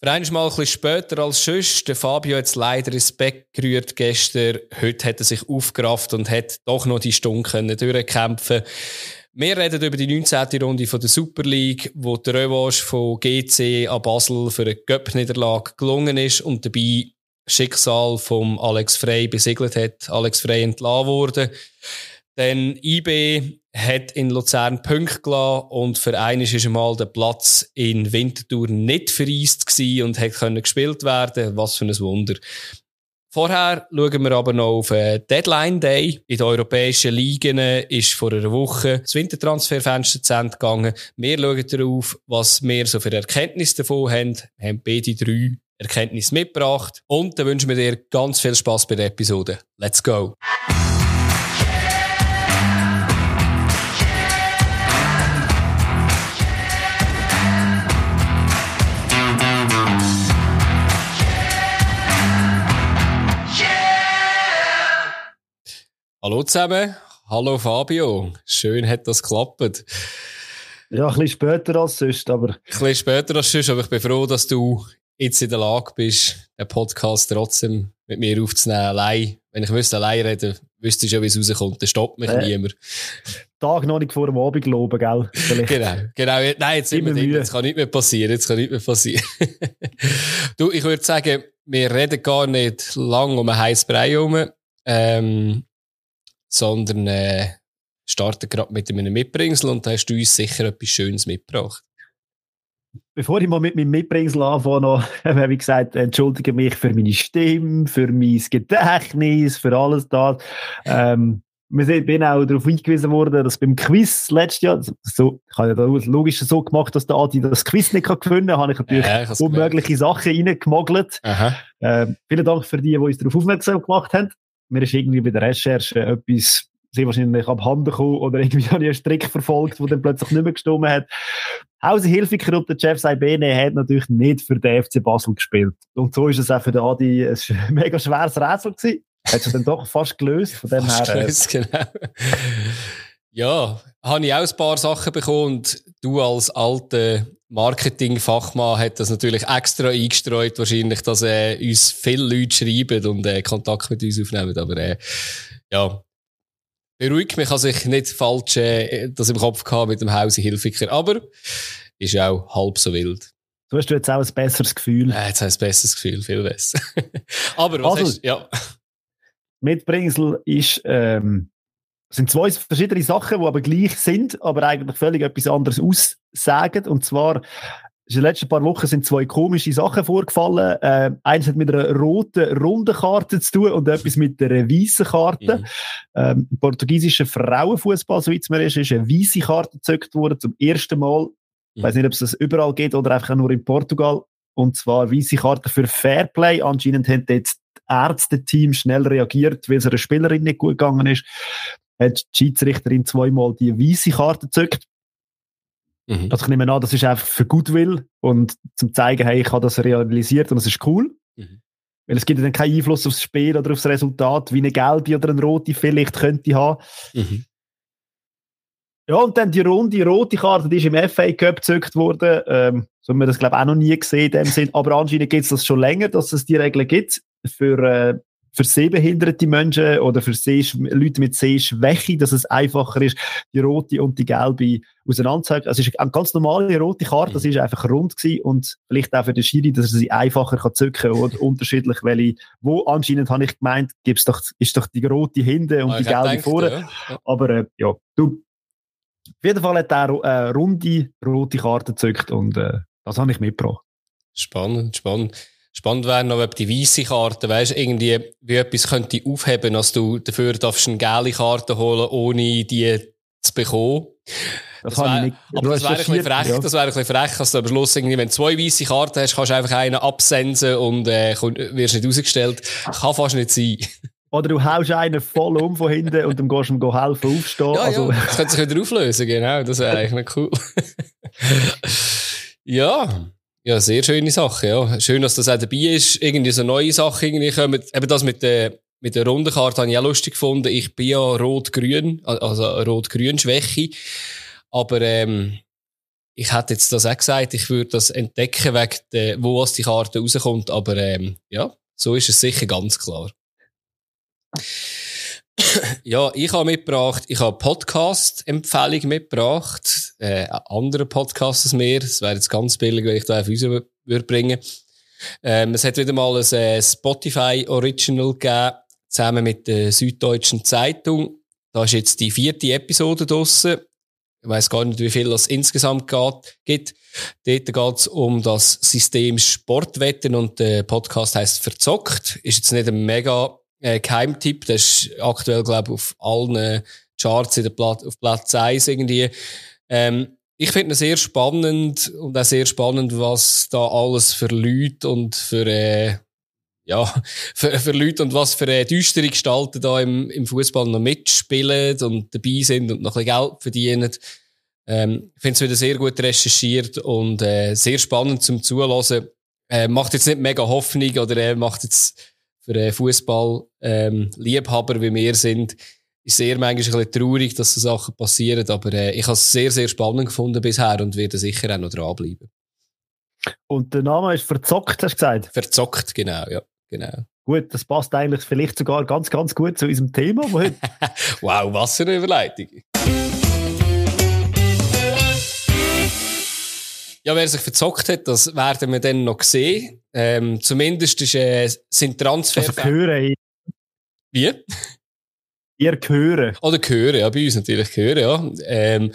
Für einmal ein bisschen später als sonst. Der Fabio hat es leider ins Bett gerührt gestern. Heute hat er sich aufgerafft und hat doch noch die Stunde durchkämpfen Wir reden über die 19. Runde von der Super League, wo der Revanche von GC an Basel für eine Göpp-Niederlage gelungen ist und dabei Schicksal vom Alex Frey besiegelt hat. Alex Frey entlassen wurde. Denn IB hat in Luzern Punkte gelassen und für eines ist einmal der Platz in Winterthur nicht vereist gewesen und hat können gespielt werden. Was für ein Wunder. Vorher schauen wir aber noch auf einen Deadline Day. In den europäischen Ligen ist vor einer Woche das Wintertransferfenster zu Ende gegangen. Wir schauen darauf, was wir so für Erkenntnisse davon haben. Wir haben beide drei Erkenntnisse mitgebracht. Und dann wünschen wir dir ganz viel Spaß bei der Episode. Let's go! Hallo zusammen. Hallo Fabio. Schön hat das geklappt. Ja, ein bisschen später als sonst, aber. Ein bisschen später als sonst, aber ich bin froh, dass du jetzt in der Lage bist, den Podcast trotzdem mit mir aufzunehmen, allein. Wenn ich müsste allein reden, wüsste ich schon, wie es rauskommt. Dann stoppt mich äh, niemand. Tag noch nicht vor dem Abend loben, gell? genau, genau. Nein, jetzt, sind wir drin. jetzt kann nicht mehr passieren. Jetzt kann nicht mehr passieren. du, ich würde sagen, wir reden gar nicht lang um ein heißes Brei herum. Ähm, sondern äh, starten gerade mit einem Mitbringsel und da hast du uns sicher etwas Schönes mitgebracht. Bevor ich mal mit meinem Mitbringsel anfange, noch, habe ich gesagt, entschuldige mich für meine Stimme, für mein Gedächtnis, für alles das. Ähm, wir sind, bin auch darauf hingewiesen worden, dass beim Quiz letztes Jahr, so, ich habe ja das logisch so gemacht, dass der Adi das Quiz nicht gewinnen kann, habe ich natürlich ja, unmögliche Sachen reingemogelt. Ähm, vielen Dank für die, die uns darauf aufmerksam gemacht haben mir ist irgendwie bei der Recherche etwas sehr wahrscheinlich abhanden gekommen oder irgendwie habe ich einen Strick verfolgt, der dann plötzlich nicht mehr gestimmt hat. Hause Hilfiger und der Jeff Saibene hat natürlich nicht für den FC Basel gespielt. Und so ist es auch für den Adi ein mega schweres Rätsel gewesen. Hat sich dann doch fast gelöst, von dem fast her. Gelöst, genau. Ja, habe ich auch ein paar Sachen bekommen und du als alter Marketingfachmann hat das natürlich extra eingestreut, wahrscheinlich, dass äh, uns viele Leute schreiben und äh, Kontakt mit uns aufnehmen. Aber äh, ja, beruhigt mich, dass ich nicht falsch äh, das im Kopf gehabt mit dem Hause Hilfiger. Aber ist auch halb so wild. Du hast jetzt auch ein besseres Gefühl. Ja, jetzt habe ich ein besseres Gefühl, viel besser. Aber was also, hast, ja. Mitbringsel ist ähm, es sind zwei verschiedene Sachen, die aber gleich sind, aber eigentlich völlig etwas anderes aussagen. Und zwar, in den letzten paar Wochen sind zwei komische Sachen vorgefallen. Äh, eins hat mit einer roten, runden Karte zu tun und etwas mit einer weißen Karte. Mhm. Ähm, Im portugiesischen Frauenfußball, so wie es mir ist, ist eine weiße Karte gezückt worden zum ersten Mal. Mhm. Ich weiß nicht, ob es das überall geht oder einfach nur in Portugal. Und zwar weiße Karte für Fairplay. Anscheinend haben jetzt Ärzte-Team schnell reagiert, weil es einer Spielerin nicht gut gegangen ist hat die Schiedsrichterin zweimal die weiße Karte gezückt. Mhm. Also ich nehme an, das ist einfach für Goodwill und zum zeigen, hey, ich habe das realisiert und es ist cool. Mhm. Weil es gibt dann keinen Einfluss aufs Spiel oder aufs Resultat, wie eine gelbe oder eine rote vielleicht könnte haben. Mhm. Ja, und dann die runde rote Karte, die ist im FA Cup gezückt worden. Ähm, so haben wir das, glaube ich, auch noch nie gesehen in dem Sinn. Aber anscheinend gibt es das schon länger, dass es die Regeln gibt für äh, für sehbehinderte Menschen oder für Seh Leute mit Sehschwäche, dass es einfacher ist, die rote und die gelbe auseinanderzuhalten. Also es ist eine ganz normale rote Karte, das mhm. ist einfach rund gewesen und vielleicht auch für den Schiri, dass er sie einfacher kann zücken oder unterschiedlich, welche, wo anscheinend habe ich gemeint, gibt's doch, ist doch die rote hinten und ah, die gelbe vorne. Ja. Aber äh, ja, du, auf jeden Fall hat er äh, runde rote Karte gezückt und äh, das habe ich mitgebracht. Spannend, spannend. Spannend wäre noch, ob die weiße Karte, weißt irgendwie, wie etwas könnte aufheben, als du dafür darfst eine gelbe Karte holen, ohne die zu bekommen. Das, das wär, aber das wäre ein bisschen frech, ja. das wäre ein bisschen frech, dass du am Schluss irgendwie, wenn du zwei weiße Karten hast, kannst du einfach einen absensen und, äh, wirst nicht ausgestellt. Kann fast nicht sein. Oder du haust einen voll um von hinten und dann gehst du ihm helfen aufstehen. Ja, also. ja, das könnte sich wieder auflösen, genau. Das wäre eigentlich noch cool. ja. Ja, sehr schöne Sache, ja. Schön, dass das auch dabei ist. Irgendwie so neue Sachen irgendwie kommen. Eben das mit der, mit der runden Karte habe ich auch lustig gefunden. Ich bin ja rot-grün, also rot-grün Schwäche. Aber, ähm, ich hätte jetzt das auch gesagt, ich würde das entdecken, wegen der, wo aus die Karte rauskommt, aber ähm, ja, so ist es sicher ganz klar. Ja, ich habe mitgebracht, ich habe Podcast-Empfehlung mitgebracht, äh, andere Podcasts als mir, das wäre jetzt ganz billig, wenn ich da auf uns würde bringen. Ähm, es hat wieder mal ein äh, Spotify Original gegeben, zusammen mit der Süddeutschen Zeitung. Da ist jetzt die vierte Episode draussen. Ich weiß gar nicht, wie viel es insgesamt geht, gibt. Dort geht es um das System Sportwetten und der Podcast heißt Verzockt. Ist jetzt nicht ein mega äh, Geheimtipp. Das ist aktuell, glaube ich, auf allen Charts in der Plat auf Platz 1 irgendwie. Ähm, ich finde es sehr spannend und auch sehr spannend, was da alles für Leute und für, äh, ja, für, für Leute und was für äh, düstere Gestalten da im, im Fußball noch mitspielen und dabei sind und noch ein bisschen Geld verdienen. Ähm, ich finde es wieder sehr gut recherchiert und äh, sehr spannend zum Zuhören. Äh, macht jetzt nicht mega Hoffnung oder äh, macht jetzt für äh, Fußball-Liebhaber ähm, wie wir sind, ist sehr manchmal ein bisschen traurig, dass so Sachen passieren, aber äh, ich habe es sehr, sehr spannend gefunden bisher und werde sicher auch noch dranbleiben. Und der Name ist Verzockt, hast du gesagt? Verzockt, genau, ja, genau. Gut, das passt eigentlich vielleicht sogar ganz, ganz gut zu unserem Thema. wow, was für eine Überleitung. Ja, wer sich verzockt hat, das werden wir dann noch sehen. Ähm, zumindest ist, äh, sind Transfer... Also hören. Wie? Ihr hören. Oder hören, ja, bei uns natürlich hören, ja. Ähm,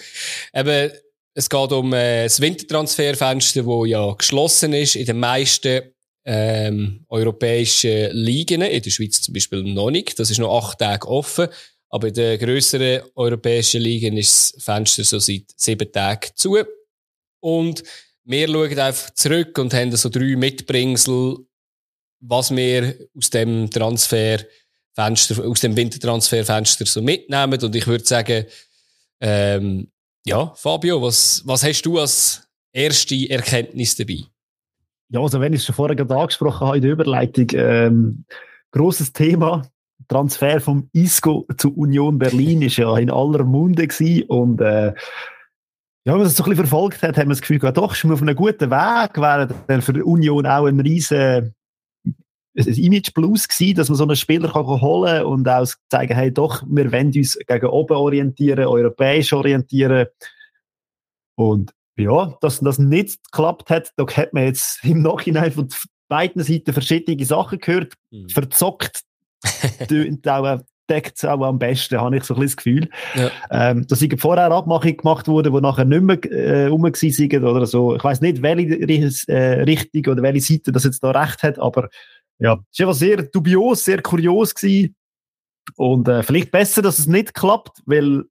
eben, es geht um äh, das Wintertransferfenster, das ja geschlossen ist in den meisten ähm, europäischen Ligen. In der Schweiz zum Beispiel noch nicht. Das ist noch acht Tage offen. Aber in den grösseren europäischen Ligen ist das Fenster so seit sieben Tagen zu. Und wir schauen einfach zurück und haben so drei Mitbringsel, was wir aus dem Transferfenster, aus dem Wintertransferfenster so mitnehmen. Und ich würde sagen, ähm, ja, Fabio, was, was hast du als erste Erkenntnis dabei? Ja, also wenn ich es schon vorher gerade angesprochen habe in der Überleitung, ähm, großes Thema, Transfer vom ISCO zu Union Berlin ist ja in aller Munde gewesen und äh, ja, wenn man das so ein bisschen verfolgt hat, haben wir das Gefühl gehabt, doch, ist man auf einem guten Weg, wäre dann für die Union auch ein riesen Image Plus gewesen, dass man so einen Spieler kann holen kann und auch zeigen, hey, doch, wir wollen uns gegen oben orientieren, europäisch orientieren. Und ja, dass das nicht geklappt hat, da hat man jetzt im Nachhinein von beiden Seiten verschiedene Sachen gehört. Mhm. Verzockt tönt auch deckt es auch am besten, habe ich so ein bisschen das Gefühl. Ja. Ähm, da sind vorher Abmachungen gemacht worden, die nachher nicht mehr äh, rum sind oder so. Ich weiß nicht, welche äh, Richtung oder welche Seite das jetzt da recht hat, aber ja, es war sehr dubios, sehr kurios gewesen. Und äh, vielleicht besser, dass es nicht klappt, weil mhm.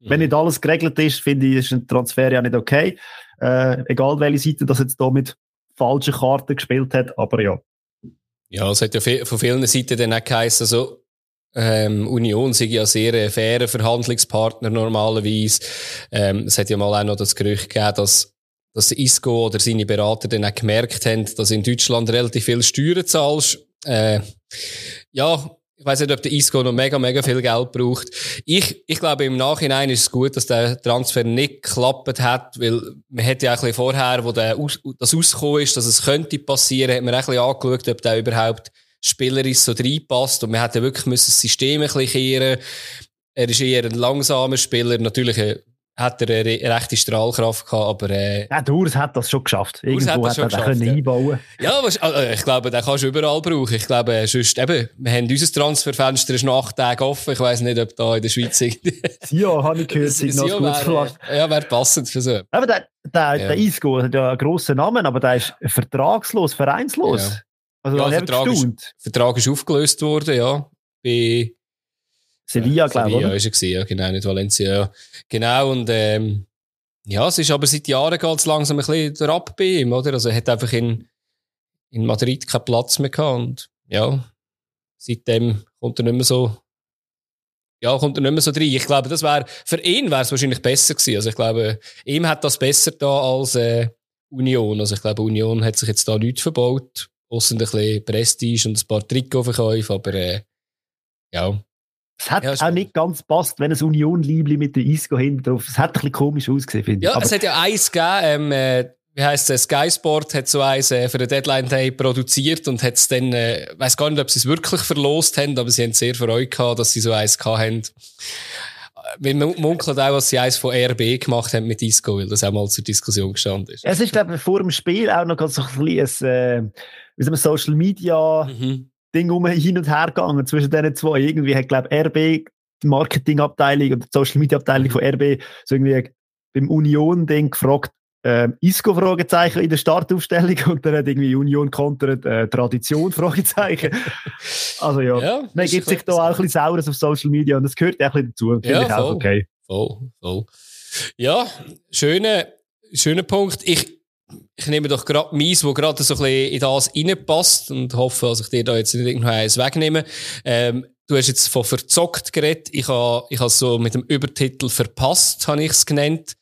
wenn nicht alles geregelt ist, finde ich, ist ein Transfer ja nicht okay. Äh, egal welche Seite das jetzt da mit falschen Karten gespielt hat, aber ja. Ja, es hat ja von vielen Seiten dann auch geheißen, also ähm, Union sind ja sehr ein fairer Verhandlungspartner normalerweise. Ähm, es hat ja mal auch noch das Gerücht gegeben, dass dass Isco oder seine Berater dann auch gemerkt haben, dass in Deutschland relativ viel Steuern zahlst. Äh, ja, ich weiß nicht, ob der Isco noch mega, mega viel Geld braucht. Ich, ich glaube, im Nachhinein ist es gut, dass der Transfer nicht geklappt hat, weil man hätte ja ein bisschen vorher, wo der, das rausgekommen ist, dass es könnte passieren, hat man ein bisschen angeschaut, ob der überhaupt spielerisch so reinpasst. Und man hätte wirklich müssen das System ein bisschen kehren. Er ist eher ein langsamer Spieler. Natürlich äh, hat er eine rechte Strahlkraft gehabt, aber... Äh, ja, Urs hat das schon geschafft. Irgendwo hat, das hat er geschafft, ja. einbauen Ja, was, also ich glaube, den kannst du überall brauchen. Ich glaube, äh, sonst, eben, wir haben unser Transferfenster ist noch acht Tage offen. Ich weiss nicht, ob da in der Schweiz... ja, habe ich gehört, sind noch gut Ja, wäre passend für so. Aber der, der, ja. der Isco hat ja einen grossen Namen, aber der ist vertragslos, vereinslos. Ja. Also, ja, der Vertrag ist, Vertrag ist aufgelöst worden, ja. Bei Sevilla, glaube ich. Sevilla ist er ja, genau, nicht Valencia. Ja. Genau, und ähm, ja, es ist aber seit Jahren geht es langsam ein bisschen ab bei ihm, oder? Also er hat einfach in, in Madrid keinen Platz mehr gehabt und ja, seitdem kommt er nicht mehr so ja, kommt er nicht mehr so rein. Ich glaube, das wäre, für ihn wäre es wahrscheinlich besser gewesen. Also ich glaube, ihm hat das besser da als äh, Union. Also ich glaube, Union hat sich jetzt da nichts verbaut. Außer ein bisschen Prestige und ein paar Trikotverkäufe, aber äh, ja. Es hat ja, auch nicht ganz passt, wenn ein Union-Liebli mit der Isco hinten drauf. Es hat ein bisschen komisch ausgesehen, finde ich. Ja, Aber es hat ja eins gegeben, ähm, äh, wie heisst es, Sky Sport hat so eins äh, für den Deadline Day produziert und hat es dann, äh, weiß gar nicht, ob sie es wirklich verlost haben, aber sie haben sehr Freude gehabt, dass sie so eins gehabt haben. Wir munkeln auch, was sie eins von RB gemacht haben mit Isco, weil das auch mal zur Diskussion gestanden ist. Es ist, glaube ich, vor dem Spiel auch noch ganz so ein bisschen, äh, wie sagen wir, Social Media mhm. Ding um hin und her gegangen zwischen diesen zwei. Irgendwie hat, glaube ich, RB, die Marketingabteilung und die Social Media Abteilung von RB so irgendwie beim Union-Ding gefragt, äh, Isco-Fragezeichen in der Startaufstellung und dann hat irgendwie Union kontert äh, Tradition Fragezeichen. also ja, ja man gibt sich da auch ein bisschen Saures auf Social Media und das gehört auch ein bisschen dazu. Finde ja, ich auch okay. Voll, voll. Ja, schöner, schöner Punkt. Ich, ich nehme doch gerade meins, wo gerade so ein bisschen in das reinpasst und hoffe, dass ich dir da jetzt nicht irgendwo eins wegnehme. Ähm, du hast jetzt von verzockt geredet. Ich habe ich so mit dem Übertitel verpasst, habe ich es genannt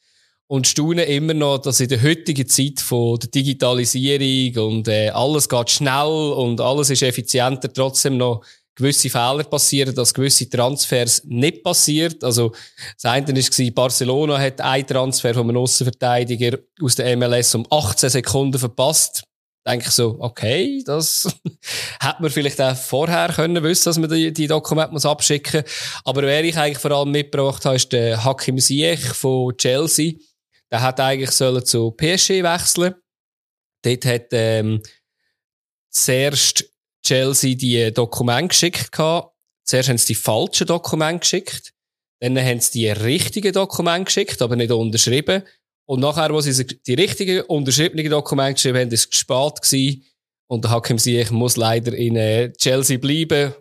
und staune immer noch, dass in der heutigen Zeit von der Digitalisierung und äh, alles geht schnell und alles ist effizienter, trotzdem noch gewisse Fehler passieren, dass gewisse Transfers nicht passiert. Also, das eine war, Barcelona hat einen Transfer von einem Aussenverteidiger aus der MLS um 18 Sekunden verpasst. Denke ich so, okay, das hätte man vielleicht auch vorher können wissen, dass man die, die Dokumente muss abschicken muss. Aber wer ich eigentlich vor allem mitgebracht habe, ist der Hakim Ziyech von Chelsea der hat eigentlich sollen zu PSG wechseln. Dort hat ähm, zuerst Chelsea die Dokumente geschickt gehabt. Zuerst haben sie die falschen Dokumente geschickt. Dann haben sie die richtigen Dokumente geschickt, aber nicht unterschrieben. Und nachher, wo sie die richtigen unterschriebenen Dokumente geschrieben haben, ist es spät gewesen. Und der Hakim Ziyech muss leider in äh, Chelsea bleiben,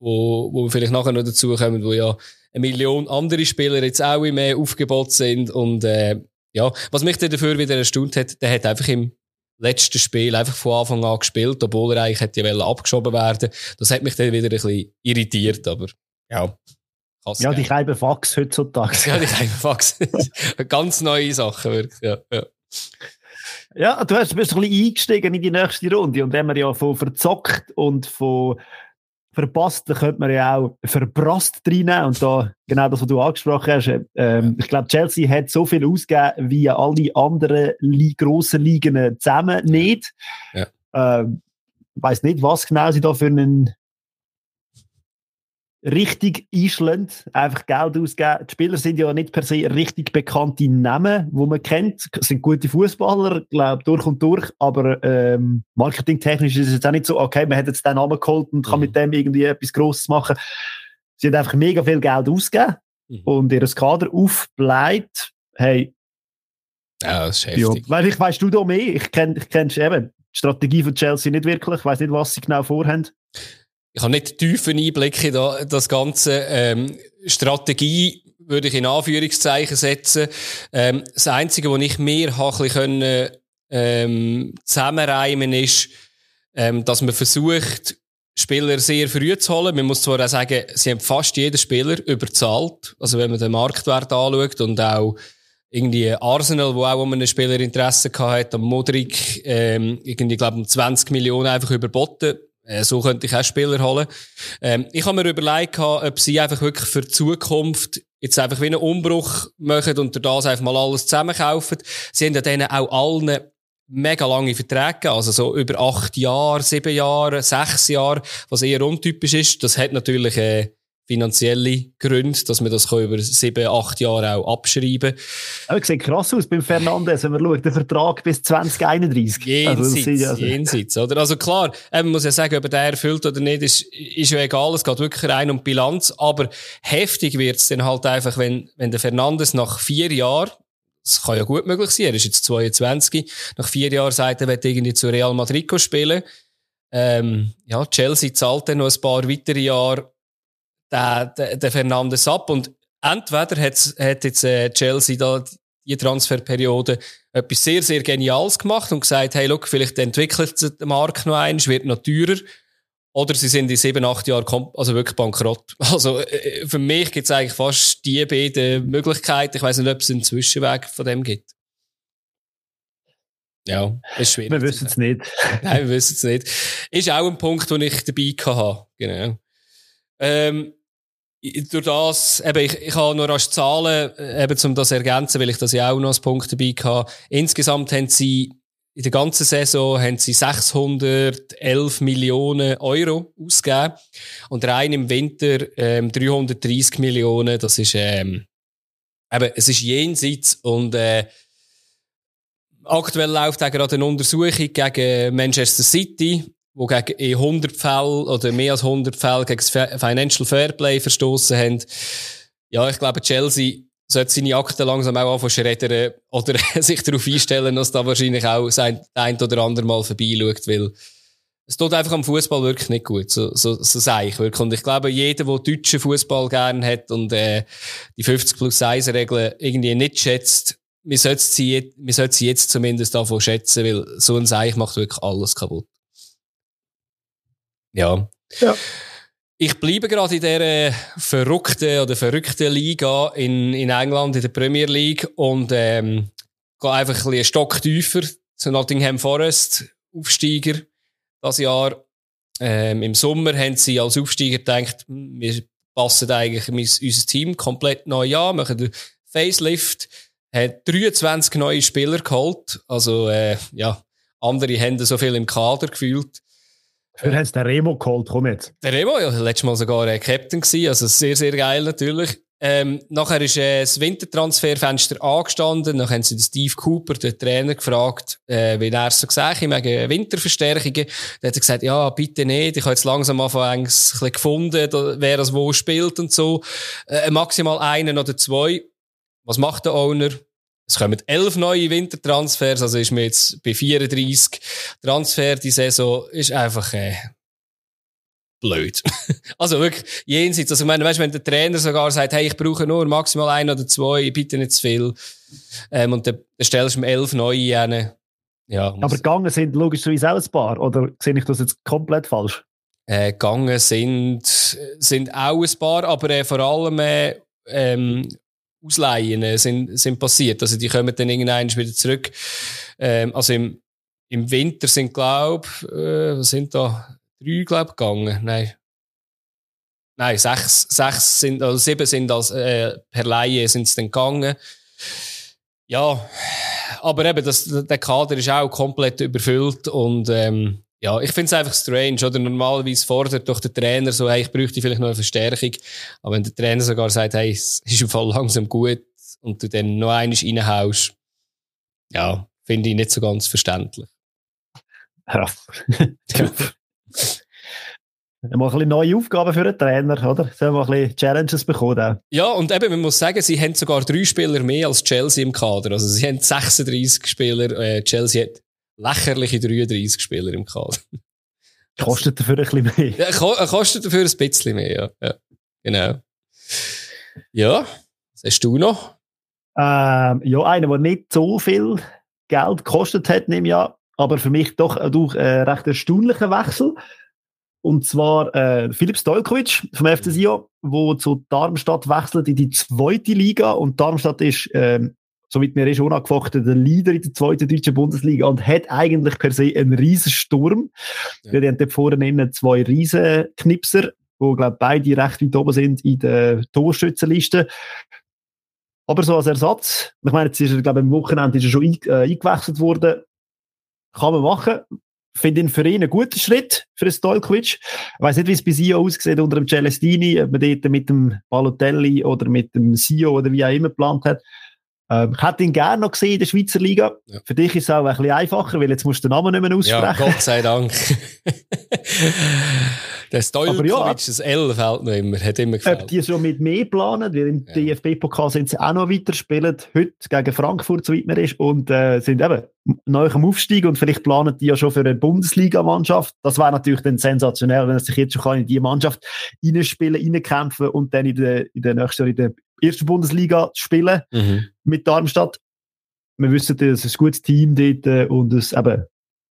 wo, wo wir vielleicht nachher noch dazu kommen, wo ja eine Million andere Spieler jetzt auch im äh, Aufgebot sind. Und äh, ja, was mich dann dafür wieder erstaunt hat, der hat einfach im letzten Spiel einfach von Anfang an gespielt, obwohl er eigentlich hätte ja abgeschoben werden. Das hat mich dann wieder ein bisschen irritiert, aber ja. Ja, die kleinen Fax heutzutage. Ja, die kleinen Fax. Ganz neue Sachen, wirklich. Ja, ja. ja du hast, bist ein bisschen eingestiegen in die nächste Runde und wenn man ja von verzockt und von verpasst, dann könnte man ja auch verprasst reinnehmen. Und da, genau das, was du angesprochen hast, ähm, ich glaube, Chelsea hat so viel ausgegeben wie alle anderen li grossen Ligen zusammen nicht. Ja. Ähm, ich weiss nicht, was genau sie da für einen richtig einschlägt, einfach Geld ausgeben. Die Spieler sind ja nicht per se richtig bekannte Namen, wo man kennt, sind gute Fußballer, glaube durch und durch, aber ähm, marketingtechnisch ist es jetzt auch nicht so, okay, man hat jetzt den Namen geholt und kann mhm. mit dem irgendwie etwas Grosses machen. Sie haben einfach mega viel Geld ausgegeben mhm. und ihr Kader aufbleibt, hey, ja, das ist heftig. Ja, weil ich weißt du da mehr, ich kenne ich kenn eben die Strategie von Chelsea nicht wirklich, ich weiß nicht, was sie genau vorhaben ich habe nicht tiefen Einblick in das ganze ähm, Strategie würde ich in Anführungszeichen setzen. Ähm, das Einzige, was ich mir habe können, ähm, zusammenreimen ist, ähm, dass man versucht, Spieler sehr früh zu holen. Man muss zwar auch sagen, sie haben fast jeden Spieler überzahlt. Also wenn man den Marktwert anschaut und auch irgendwie Arsenal, wo auch um einen Spieler Interesse gehabt hat, am Modric, ähm, irgendwie, glaube ich, 20 Millionen einfach überboten. Äh, so könnte ich auch Spieler holen. Ähm, ich habe mir überlegt, ob sie einfach wirklich für die Zukunft jetzt einfach wie einen Umbruch machen und das einfach mal alles zusammenkaufen. Sie haben ja denen auch allen mega lange Verträge, also so über acht Jahre, sieben Jahre, sechs Jahre, was eher untypisch ist. Das hat natürlich äh, finanzielle Gründe, dass man das über sieben, acht Jahre auch abschreiben kann. Aber sieht krass aus beim Fernandes, wenn man schaut, der Vertrag bis 2031. Jenseits, also, also. jenseits, oder? Also klar, man muss ja sagen, ob der erfüllt oder nicht, ist, ist ja egal, es geht wirklich rein um Bilanz, aber heftig wird es dann halt einfach, wenn, wenn der Fernandes nach vier Jahren das kann ja gut möglich sein. Er ist jetzt 22. Nach vier Jahren sagt er, er irgendwie zu Real Madrid spielen. Ähm, ja, Chelsea zahlt dann noch ein paar weitere Jahre den, den, den Fernandes ab. Und entweder hat, hat jetzt äh, Chelsea da die Transferperiode etwas sehr, sehr Geniales gemacht und gesagt, hey, look, vielleicht entwickelt sich der Markt noch eins, wird noch teurer. Oder sie sind in sieben, acht Jahren also wirklich bankrott. Also äh, für mich gibt es eigentlich fast die beiden Möglichkeiten. Ich weiß nicht, ob es einen Zwischenweg von dem gibt. Ja, ist schwierig. Wir wissen es nicht. Nein, wir wissen es nicht. Ist auch ein Punkt, den ich dabei hatte. Genau. Ähm, durch das, eben, ich, ich habe nur als Zahlen, äh, eben, um das zu ergänzen, weil ich das ja auch noch als Punkt dabei hatte. Insgesamt haben sie in der ganzen Saison haben sie 611 Millionen Euro ausgegeben und rein im Winter ähm, 330 Millionen. Das ist ähm, eben, es ist jenseits und äh, aktuell läuft auch gerade eine Untersuchung gegen Manchester City, wo gegen in 100 Fällen oder mehr als 100 Fälle gegen das Financial Fairplay verstoßen haben. Ja, ich glaube Chelsea sollte seine Akten langsam auch anfangen schreddern oder sich darauf einstellen, dass da wahrscheinlich auch sein ein oder andere Mal vorbeischaut, weil es tut einfach am Fußball wirklich nicht gut, so, so, so sage ich wirklich. Und ich glaube, jeder, der deutschen Fußball gerne hat und äh, die 50 plus 1 Regeln irgendwie nicht schätzt, wir sollten sie, wir sollten sie jetzt zumindest davon schätzen, weil so ein Seich macht wirklich alles kaputt. Ja. ja. Ich bleibe gerade in dieser verrückten oder verrückten Liga in, in England, in der Premier League und ähm, gehe einfach ein bisschen einen Stock tiefer zu Nottingham Forest, Aufsteiger das Jahr. Ähm, Im Sommer haben sie als Aufsteiger gedacht, hm, wir passen eigentlich unser Team komplett neu an, machen den Facelift, hat 23 neue Spieler geholt, also äh, ja, andere haben so viel im Kader gefühlt. Für haben sie den Remo geholt, komm jetzt. Der Remo, ja, letztes Mal sogar ein Captain gewesen, also sehr, sehr geil natürlich. Ähm, nachher ist äh, das Wintertransferfenster angestanden. Dann haben sie den Steve Cooper, den Trainer, gefragt, äh, wie er so gesagt hat, wegen Winterverstärkungen. Dann hat er gesagt, ja, bitte nicht. Ich habe jetzt langsam anfangen, ein bisschen gefunden, wer das wo spielt und so. Äh, maximal einen oder zwei. Was macht der Owner? Es kommen elf neue Wintertransfers, also ist mir jetzt bei 34 Transfer die Saison, ist einfach, äh, blöd. also wirklich, jenseits. Also ich meine, weißt, wenn der Trainer sogar sagt, hey, ich brauche nur maximal ein oder zwei, bitte nicht zu viel, ähm, und dann, stellst du mir elf neue rein. Ja, Aber gegangen sind logischerweise auch ein paar, oder sehe ich das jetzt komplett falsch? Äh, gegangen sind, sind auch ein paar, aber äh, vor allem äh, ähm, Ausleihen äh, sind, sind passiert. Also die kommen dann irgendwann wieder zurück. Ähm, also im, im Winter sind, glaube ich, äh, sind da drei, glaube gegangen. Nein. Nein, sechs, sechs sind, also sieben sind als, äh, per Laie sind dann gegangen. Ja, aber eben, das, der Kader ist auch komplett überfüllt und ähm, ja, ich finde es einfach strange, oder? Normalerweise fordert doch der Trainer so, hey, ich bräuchte vielleicht noch eine Verstärkung. Aber wenn der Trainer sogar sagt, hey, es ist im Fall langsam gut und du dann noch eines reinhaust, ja, finde ich nicht so ganz verständlich. Ja. Mal ein bisschen neue Aufgaben für den Trainer, oder? Sollen wir ein bisschen Challenges bekommen? Ja, und eben, man muss sagen, sie haben sogar drei Spieler mehr als Chelsea im Kader. Also sie haben 36 Spieler, äh, Chelsea hat lächerliche 33 Spieler im Kader. Kostet dafür ein bisschen mehr. Ja, kostet dafür ein bisschen mehr, ja. ja. Genau. Ja, was hast du noch? Ähm, ja, einer, der nicht so viel Geld gekostet hat, nehme ich an, aber für mich doch durch äh, recht erstaunlichen Wechsel. Und zwar äh, Philipp Stojkovic vom FC Sion, der zu Darmstadt wechselt in die zweite Liga. Und Darmstadt ist ähm, somit mir ist unangefochten der Leader in der zweiten deutschen Bundesliga und hat eigentlich per se einen riesen Sturm. Ja. Wir haben dort vorne zwei riesen Knipser, wo glaube beide recht weit oben sind in der Torschützenliste. Aber so als Ersatz, ich meine, jetzt ist er, glaube am Wochenende ist er schon äh, eingewechselt worden, kann man machen. Finde ihn für ihn einen guten Schritt für Stojkovic. Ich weiß nicht, wie es bei Sio aussieht unter dem Celestini, ob man dort mit dem Balotelli oder mit dem Sio oder wie auch immer geplant hat. Ähm, ich hätte ihn gerne noch gesehen in der Schweizer Liga. Ja. Für dich ist es auch ein bisschen einfacher, weil jetzt musst du den Namen nicht mehr aussprechen. Ja, Gott sei Dank. der Stojkovic, ja, das L fällt noch immer, hat immer gefällt. Ob die schon mit mehr planen, weil im ja. DFB-Pokal sind sie auch noch weiter spielen, heute gegen Frankfurt, so weit man ist, und äh, sind eben neu am Aufstieg und vielleicht planen die ja schon für eine Bundesliga-Mannschaft. Das wäre natürlich dann sensationell, wenn er sich jetzt schon in die Mannschaft reinspielen, reinkämpfen und dann in der, in der nächsten Jahr in der ersten Bundesliga spielen mhm. mit Darmstadt. Wir wissen, es ist ein gutes Team dort äh, und es eben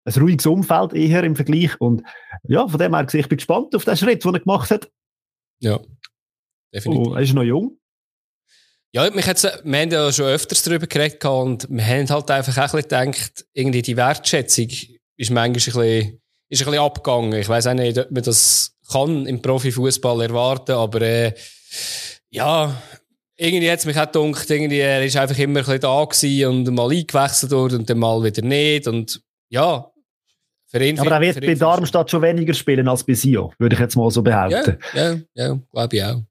ein ruhiges Umfeld eher im Vergleich. Und ja, von dem her gesehen, ich bin gespannt auf den Schritt, den er gemacht hat. Ja, definitiv. Oh, er ist noch jung. Ja, mich hat's, wir haben ja schon öfters darüber geredet und wir haben halt einfach auch ein bisschen gedacht, irgendwie die Wertschätzung ist manchmal ein bisschen, ist ein bisschen abgegangen. Ich weiß auch nicht, ob man das kann im Profifußball erwarten, aber äh, ja, irgendwie hat es mich auch gedacht, irgendwie, er ist einfach immer ein bisschen da gewesen und mal eingewechselt worden und dann mal wieder nicht. Und ja, für ihn. Aber er wird bei Darmstadt schon weniger spielen als bei Sio, würde ich jetzt mal so behaupten. Ja, ja, ja glaube ich auch.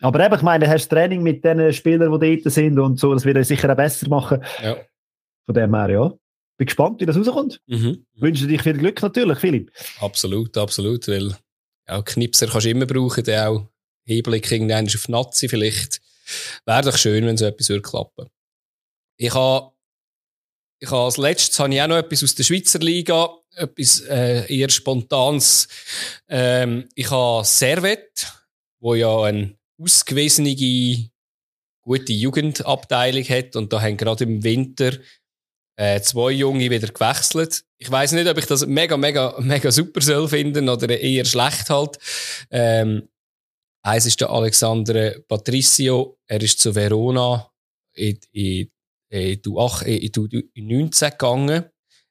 Aber eben, ich meine, du hast Training mit den Spielern, die dort sind und so, das wird er sicher auch besser machen. Ja. Von dem her, ja. Bin gespannt, wie das rauskommt. Mhm. Wünsche dir viel Glück natürlich, Philipp. Absolut, absolut, weil auch Knipser kannst du immer brauchen, der auch Hinblick irgendwann auf Nazi vielleicht. Wäre doch schön, wenn so etwas würde klappen. Ich habe, ich habe als letztes habe ich auch noch etwas aus der Schweizer Liga, etwas äh, eher spontanes. Ähm, ich habe Servet, wo ja eine ausgewiesene gute Jugendabteilung hat und da haben gerade im Winter äh, zwei Junge wieder gewechselt. Ich weiß nicht, ob ich das mega, mega, mega super soll finden oder eher schlecht halt. Ähm, Eins ist der Alexandre Patricio. Er ist zu Verona in, in 19 gegangen.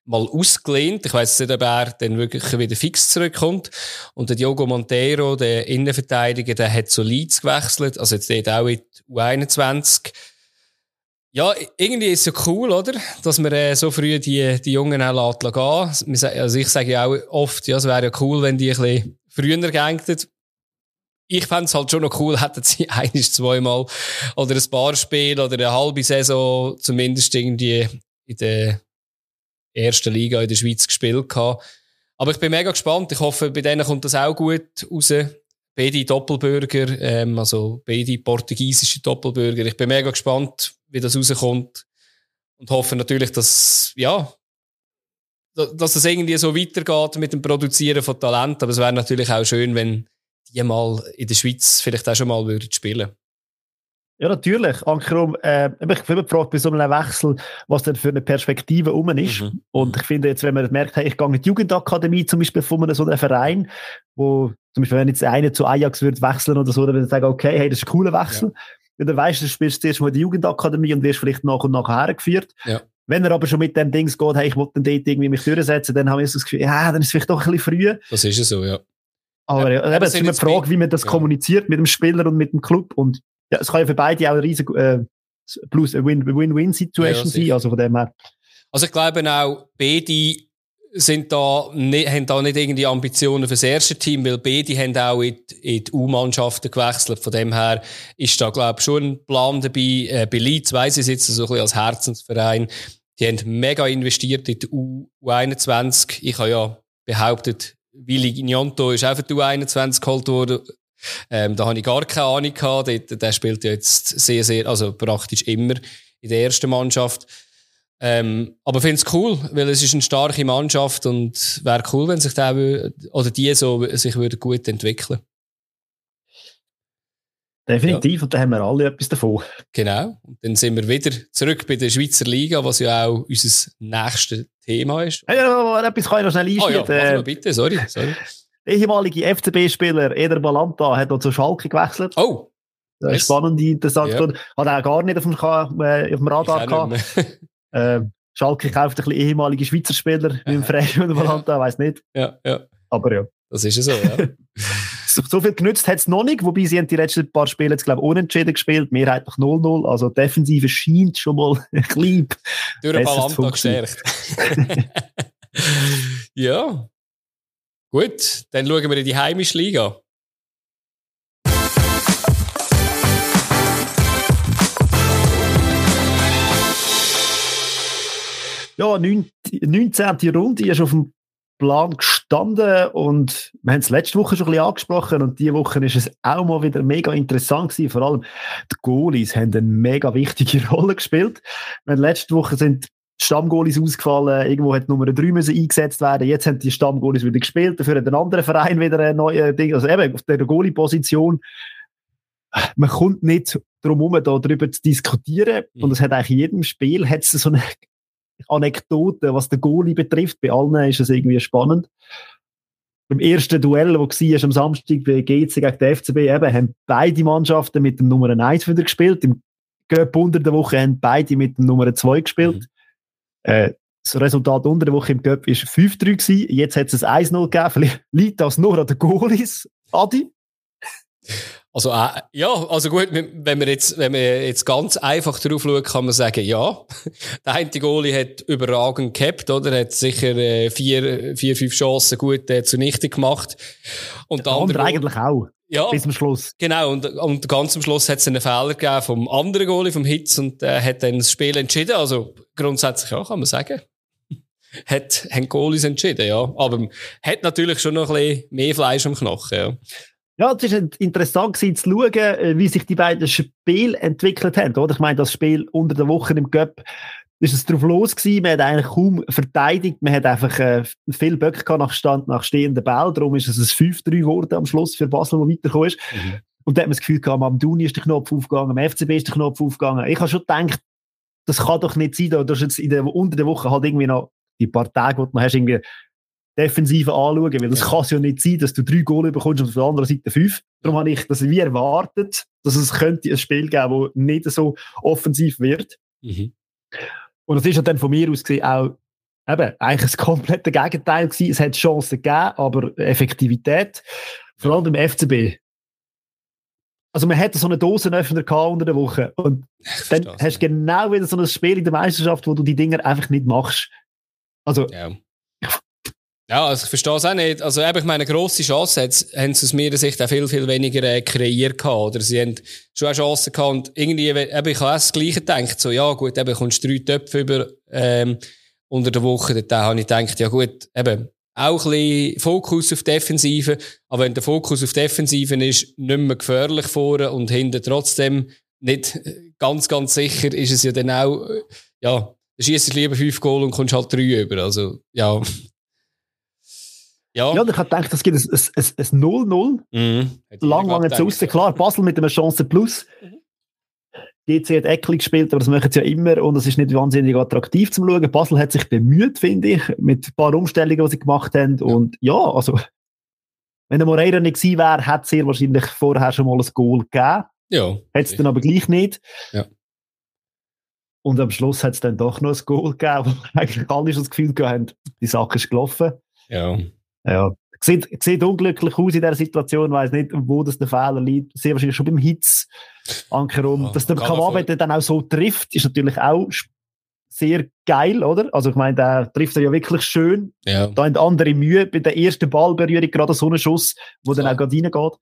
Mal ausgelehnt. Ich weiß nicht, ob er dann wirklich wieder fix zurückkommt. Und der Diogo Montero, der Innenverteidiger, der hat zu Leeds gewechselt. Also jetzt dort auch in U21. Ja, irgendwie ist es ja cool, oder? Dass man äh, so früh die, die Jungen auch gehen Also ich sage ja auch oft, ja, es wäre ja cool, wenn die ein bisschen früher gängten ich fände es halt schon noch cool, hätten sie eines, zweimal oder ein paar Spiele oder eine halbe Saison zumindest irgendwie in der ersten Liga in der Schweiz gespielt gehabt. Aber ich bin mega gespannt. Ich hoffe, bei denen kommt das auch gut raus. Beide Doppelbürger, ähm, also beide portugiesische Doppelbürger. Ich bin mega gespannt, wie das rauskommt. Und hoffe natürlich, dass, ja, dass es irgendwie so weitergeht mit dem Produzieren von Talent. Aber es wäre natürlich auch schön, wenn die mal in der Schweiz vielleicht auch schon mal würden spielen ja, natürlich. Ankerum, äh, ich bin immer gefragt bei so einem Wechsel, was denn für eine Perspektive um ist. Mhm. Und ich finde jetzt, wenn man merkt, hey, ich gehe in die Jugendakademie zum Beispiel von einem so einem Verein, wo zum Beispiel, wenn jetzt einer zu Ajax würde wechseln oder so, dann würde ich sagen, okay, hey, das ist ein cooler Wechsel. Ja. dann weißt du, du spielst zuerst mal in die Jugendakademie und wirst vielleicht nach und nach hergeführt. Ja. Wenn er aber schon mit dem Dings geht, hey, ich will dann dort irgendwie mich durchsetzen, dann habe ich so das Gefühl, ja, dann ist es vielleicht doch ein bisschen früh. Das ist es so, ja. Aber ja, eben, es ist immer die Frage, wie man das ja. kommuniziert mit dem Spieler und mit dem Club. Und ja, es kann ja für beide auch eine riesige äh, plus eine Win-Win-Situation sein. Also von dem her. Also ich glaube auch, beide sind da nicht, haben da nicht irgendwie Ambitionen für das erste Team, weil beide haben auch in, in die U-Mannschaften gewechselt. Von dem her ist da, glaube ich, schon ein Plan dabei. Äh, bei Leeds weiss ich sitzen so ein bisschen als Herzensverein. Die haben mega investiert in die U21. Ich habe ja behauptet, Willi Gnonto ist auch für die U21 geholt worden. Ähm, da habe ich gar keine Ahnung gehabt. Der, der spielt jetzt sehr, sehr, also praktisch immer in der ersten Mannschaft. Ähm, aber finde es cool, weil es ist eine starke Mannschaft und wäre cool, wenn sich der oder die so sich würde gut entwickeln. Definitiv, ja. und da haben wir alle etwas davon. Genau. Und dann sind wir wieder zurück bei der Schweizer Liga, was ja auch unser nächstes Thema ist. Ja, ja, etwas kann ich noch schnell einschieben. Oh ja, bitte, sorry. sorry. Der ehemalige FCB-Spieler Eder Balanta hat noch zu Schalke gewechselt. Oh! Das ist spannend, interessant. Ja. Hat er auch gar nicht auf dem, äh, auf dem Radar gehabt. äh, Schalke kauft ein bisschen ehemalige Schweizer Spieler, wie im Frey und Balanta, ja. weiß nicht. Ja, ja. Aber ja. Das ist ja so, ja. so viel genützt hat es noch nicht, wobei sie haben die letzten paar Spiele jetzt, glaube ich, unentschieden gespielt, mehrheitlich 0-0. Also Defensive scheint schon mal ein bisschen Durch den Balanta gestärkt. ja. Gut, dann schauen wir in die heimische Liga. Ja, 19. Runde ist auf dem Plan gestanden und wir haben es letzte Woche schon ein bisschen angesprochen und diese Woche ist es auch mal wieder mega interessant gewesen. Vor allem die Goalies haben eine mega wichtige Rolle gespielt. Wir letzte Woche sind die Stammgoalies ausgefallen, irgendwo hat Nummer 3 müssen eingesetzt werden, jetzt haben die Stammgoalies wieder gespielt, dafür hat ein anderer Verein wieder ein neues Ding, also eben auf der Goalie-Position man kommt nicht darum herum, da darüber zu diskutieren. Mhm. Und es hat eigentlich in jedem Spiel hat's so eine Anekdote, was den Goalie betrifft. Bei allen ist es irgendwie spannend. Beim ersten Duell, das war am Samstag bei GC gegen den FCB, eben, haben beide Mannschaften mit dem Nummer 1 wieder gespielt. Im Göpp unter der Woche haben beide mit dem Nummer 2 gespielt. Mhm. Äh, das Resultat unter der Woche im Göpp war 5-3 gewesen. Jetzt hat es ein 1-0 gegeben. Vielleicht liegt das nur an den Goalies. Adi? Also, äh, ja, also gut, wenn man jetzt, wenn man jetzt ganz einfach drauf schaut, kann man sagen, ja. Der eine Goalie hat überragend gehabt, oder? Hat sicher äh, vier, vier, fünf Chancen gut äh, zunichte gemacht. Und der, der andere, eigentlich auch. Ja. Bis zum Schluss. Genau. Und, und ganz am Schluss hat es einen Fehler gegeben vom anderen Goalie, vom Hitz, und äh, hat dann das Spiel entschieden. Also, grundsätzlich, ja, kann man sagen. hat, haben Goalies entschieden, ja. Aber hat natürlich schon noch ein bisschen mehr Fleisch am Knochen, ja. Ja, es war interessant zu schauen, äh, wie sich die beiden Spiele entwickelt haben. Oder? Ich meine, das Spiel unter der Woche im Cup ist es drauf los gewesen. Man hat eigentlich kaum verteidigt. Man hat einfach äh, viel Böcke nach Stand, nach stehenden Ball. Darum ist es ein 5-3 geworden am Schluss für Basel, wo weitergekommen ist. Mhm. Und da hat man das Gefühl gehabt, am Duni ist der Knopf aufgegangen, am FCB ist der Knopf aufgegangen. Ich habe schon gedacht, das kann doch nicht sein. Du hast jetzt in der, unter der Woche halt irgendwie noch die paar Tage, wo du noch hast, irgendwie Defensive anschauen, weil das ja. kann ja nicht sein, dass du drei Goal bekommst und auf der anderen Seite fünf. Darum habe ich das wie erwartet, dass es könnte ein Spiel geben, das nicht so offensiv wird. Mhm. Und das ist ja dann von mir aus gesehen auch eben, eigentlich das komplette Gegenteil gewesen. Es hat Chancen gegeben, aber Effektivität, vor allem im FCB. Also man hätte so eine Dosenöffner gehabt unter der Woche und dann hast du genau wieder so ein Spiel in der Meisterschaft, wo du die Dinger einfach nicht machst. Also ja. Ja, also ich verstehe es auch nicht. Also eben, ich meine, eine grosse Chance haben sie aus meiner Sicht auch viel, viel weniger äh, kreiert gehabt. Oder sie haben schon eine Chance gehabt und irgendwie, eben, ich habe auch das Gleiche gedacht. So, ja gut, eben, kommst drei Töpfe über, ähm, unter der Woche. Da habe ich gedacht, ja gut, eben, auch ein bisschen Fokus auf Defensive. Aber wenn der Fokus auf Defensive ist, nicht mehr gefährlich vorne und hinten trotzdem nicht ganz, ganz sicher, ist es ja dann auch, äh, ja, schießt lieber fünf Goal und kommst halt drei über. Also, ja. Ja. ja, ich habe gedacht, es gibt ein 0-0. Mhm. Lang, lange zu Hause. Klar, Basel mit einer Chance plus. Mhm. GC hat Eckli gespielt, aber das machen sie ja immer und es ist nicht wahnsinnig attraktiv zum Schauen. Basel hat sich bemüht, finde ich, mit ein paar Umstellungen, die sie gemacht haben. Ja. Und ja, also, wenn der Moreira nicht gewesen wäre, hätte es ihr wahrscheinlich vorher schon mal ein Goal gegeben. Ja. Hätte es dann aber gleich nicht. Ja. Und am Schluss hat es dann doch noch ein Goal gegeben, wo eigentlich alle schon das Gefühl haben, die Sache ist gelaufen. Ja. Ja. Sieht, sieht unglücklich aus in dieser Situation, weiß nicht, wo das der Fehler liegt. Sehr wahrscheinlich schon beim Hitz ankerum. Ja, Dass der Kawabe dann auch so trifft, ist natürlich auch sehr geil, oder? Also ich meine, der trifft er ja wirklich schön. Ja. Da haben andere Mühe bei der ersten Ballberührung, gerade so einen Schuss, wo so. dann auch gerade reingeht.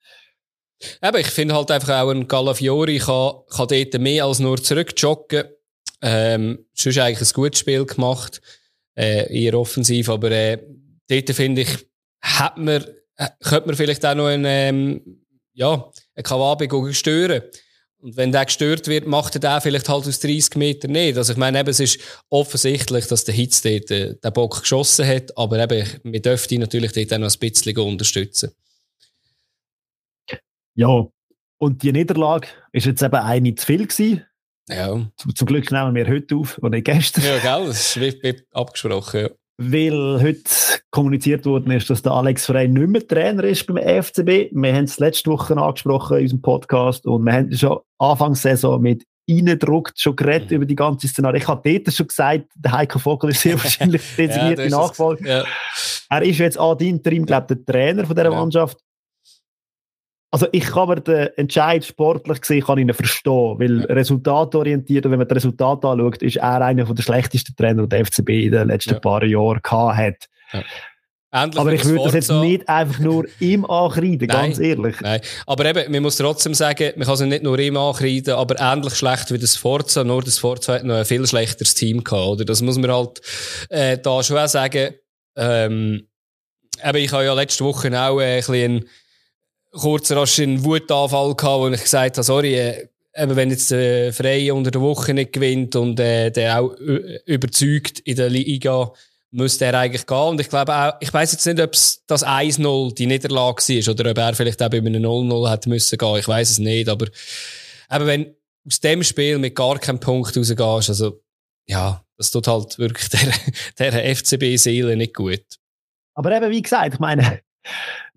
Eben, ich finde halt einfach auch ein Galafiori kann, kann dort mehr als nur zurückjoggen. Ähm, sonst eigentlich ein gutes Spiel gemacht. Äh, eher offensiv, aber äh, dort finde ich, hat man, äh, könnte man vielleicht auch noch einen, ähm, ja, einen Kawabe stören. Und wenn der gestört wird, macht er den vielleicht halt aus 30 Metern nicht. Also ich meine, eben, es ist offensichtlich, dass der Hitz dort äh, den Bock geschossen hat, aber eben, wir dürften ihn natürlich dort auch noch ein bisschen unterstützen. Ja, und die Niederlage ist jetzt eben eine zu viel gewesen. Ja. Zum, Glück nehmen wir heute auf und nicht gestern. Ja, gell, das ist wie abgesprochen, ja weil heute kommuniziert worden ist, dass der Alex Frey nicht mehr Trainer ist beim FCB. Wir haben es letzte Woche angesprochen in unserem Podcast und wir haben schon Anfangssaison mit reingedruckt, schon geredet mhm. über die ganze Szenario. Ich habe dort schon gesagt, der Heiko Vogel ist sehr wahrscheinlich designierte ja, Nachfolger. Ja. Er ist jetzt an Interim, glaube ich, der Trainer von dieser ja. Mannschaft. Also ich kann mir den Entscheid sportlich gesehen, kann ihn verstehen, weil ja. resultatorientiert, wenn man das Resultat anschaut, ist er einer der schlechtesten Trainer, die der FCB in den letzten ja. paar Jahren gehabt hat. Ja. Aber ich würde das jetzt nicht einfach nur ihm ankreiden, ganz ehrlich. Nein, aber eben, man muss trotzdem sagen, man kann es nicht nur ihm ankreiden, aber ähnlich schlecht wie das Forza, nur das Forza hat noch ein viel schlechteres Team gehabt, oder? Das muss man halt äh, da schon auch sagen. Ähm, eben, ich habe ja letzte Woche auch äh, ein bisschen kurz rasch einen Wutanfall gehabt, wo ich gesagt habe, sorry, äh, eben wenn jetzt der äh, Freie unter der Woche nicht gewinnt und äh, der auch überzeugt in der Liga, müsste er eigentlich gehen. Und ich glaube auch, ich weiß jetzt nicht, ob das 1-0 die Niederlage war oder ob er vielleicht auch bei einem 0-0 hätte müssen gehen. Ich weiß es nicht, aber eben wenn aus dem Spiel mit gar keinem Punkt rausgehst, also ja, das tut halt wirklich der, der FCB-Seele nicht gut. Aber eben, wie gesagt, ich meine,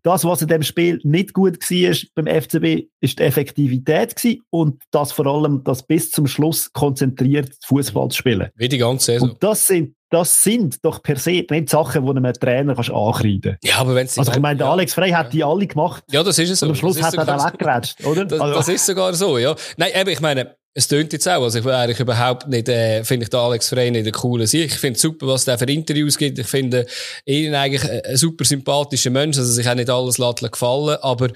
das, was in dem Spiel nicht gut war beim FCB, ist die Effektivität gewesen und das vor allem das bis zum Schluss konzentriert Fußball zu spielen. Wie die ganze Saison. Und das sind, das sind doch per se nicht Sachen, die einem Trainer kannst ankreiden Ja, aber wenn Also ich meine, der ja. Alex Frey hat die alle gemacht. Ja, das ist es so. Und am Schluss hat er dann so. weggeratscht, oder? Das, Also- das ist sogar so, ja. Nein, eben, ich meine, es tönt jetzt auch. Also ich will eigentlich überhaupt nicht, äh, finde ich den Alex Frey nicht einen coolen Sieg. Ich finde super, was der für Interviews gibt. Ich finde ihn eigentlich ein, super sympathischer Mensch, also sich auch nicht alles lässt gefallen, aber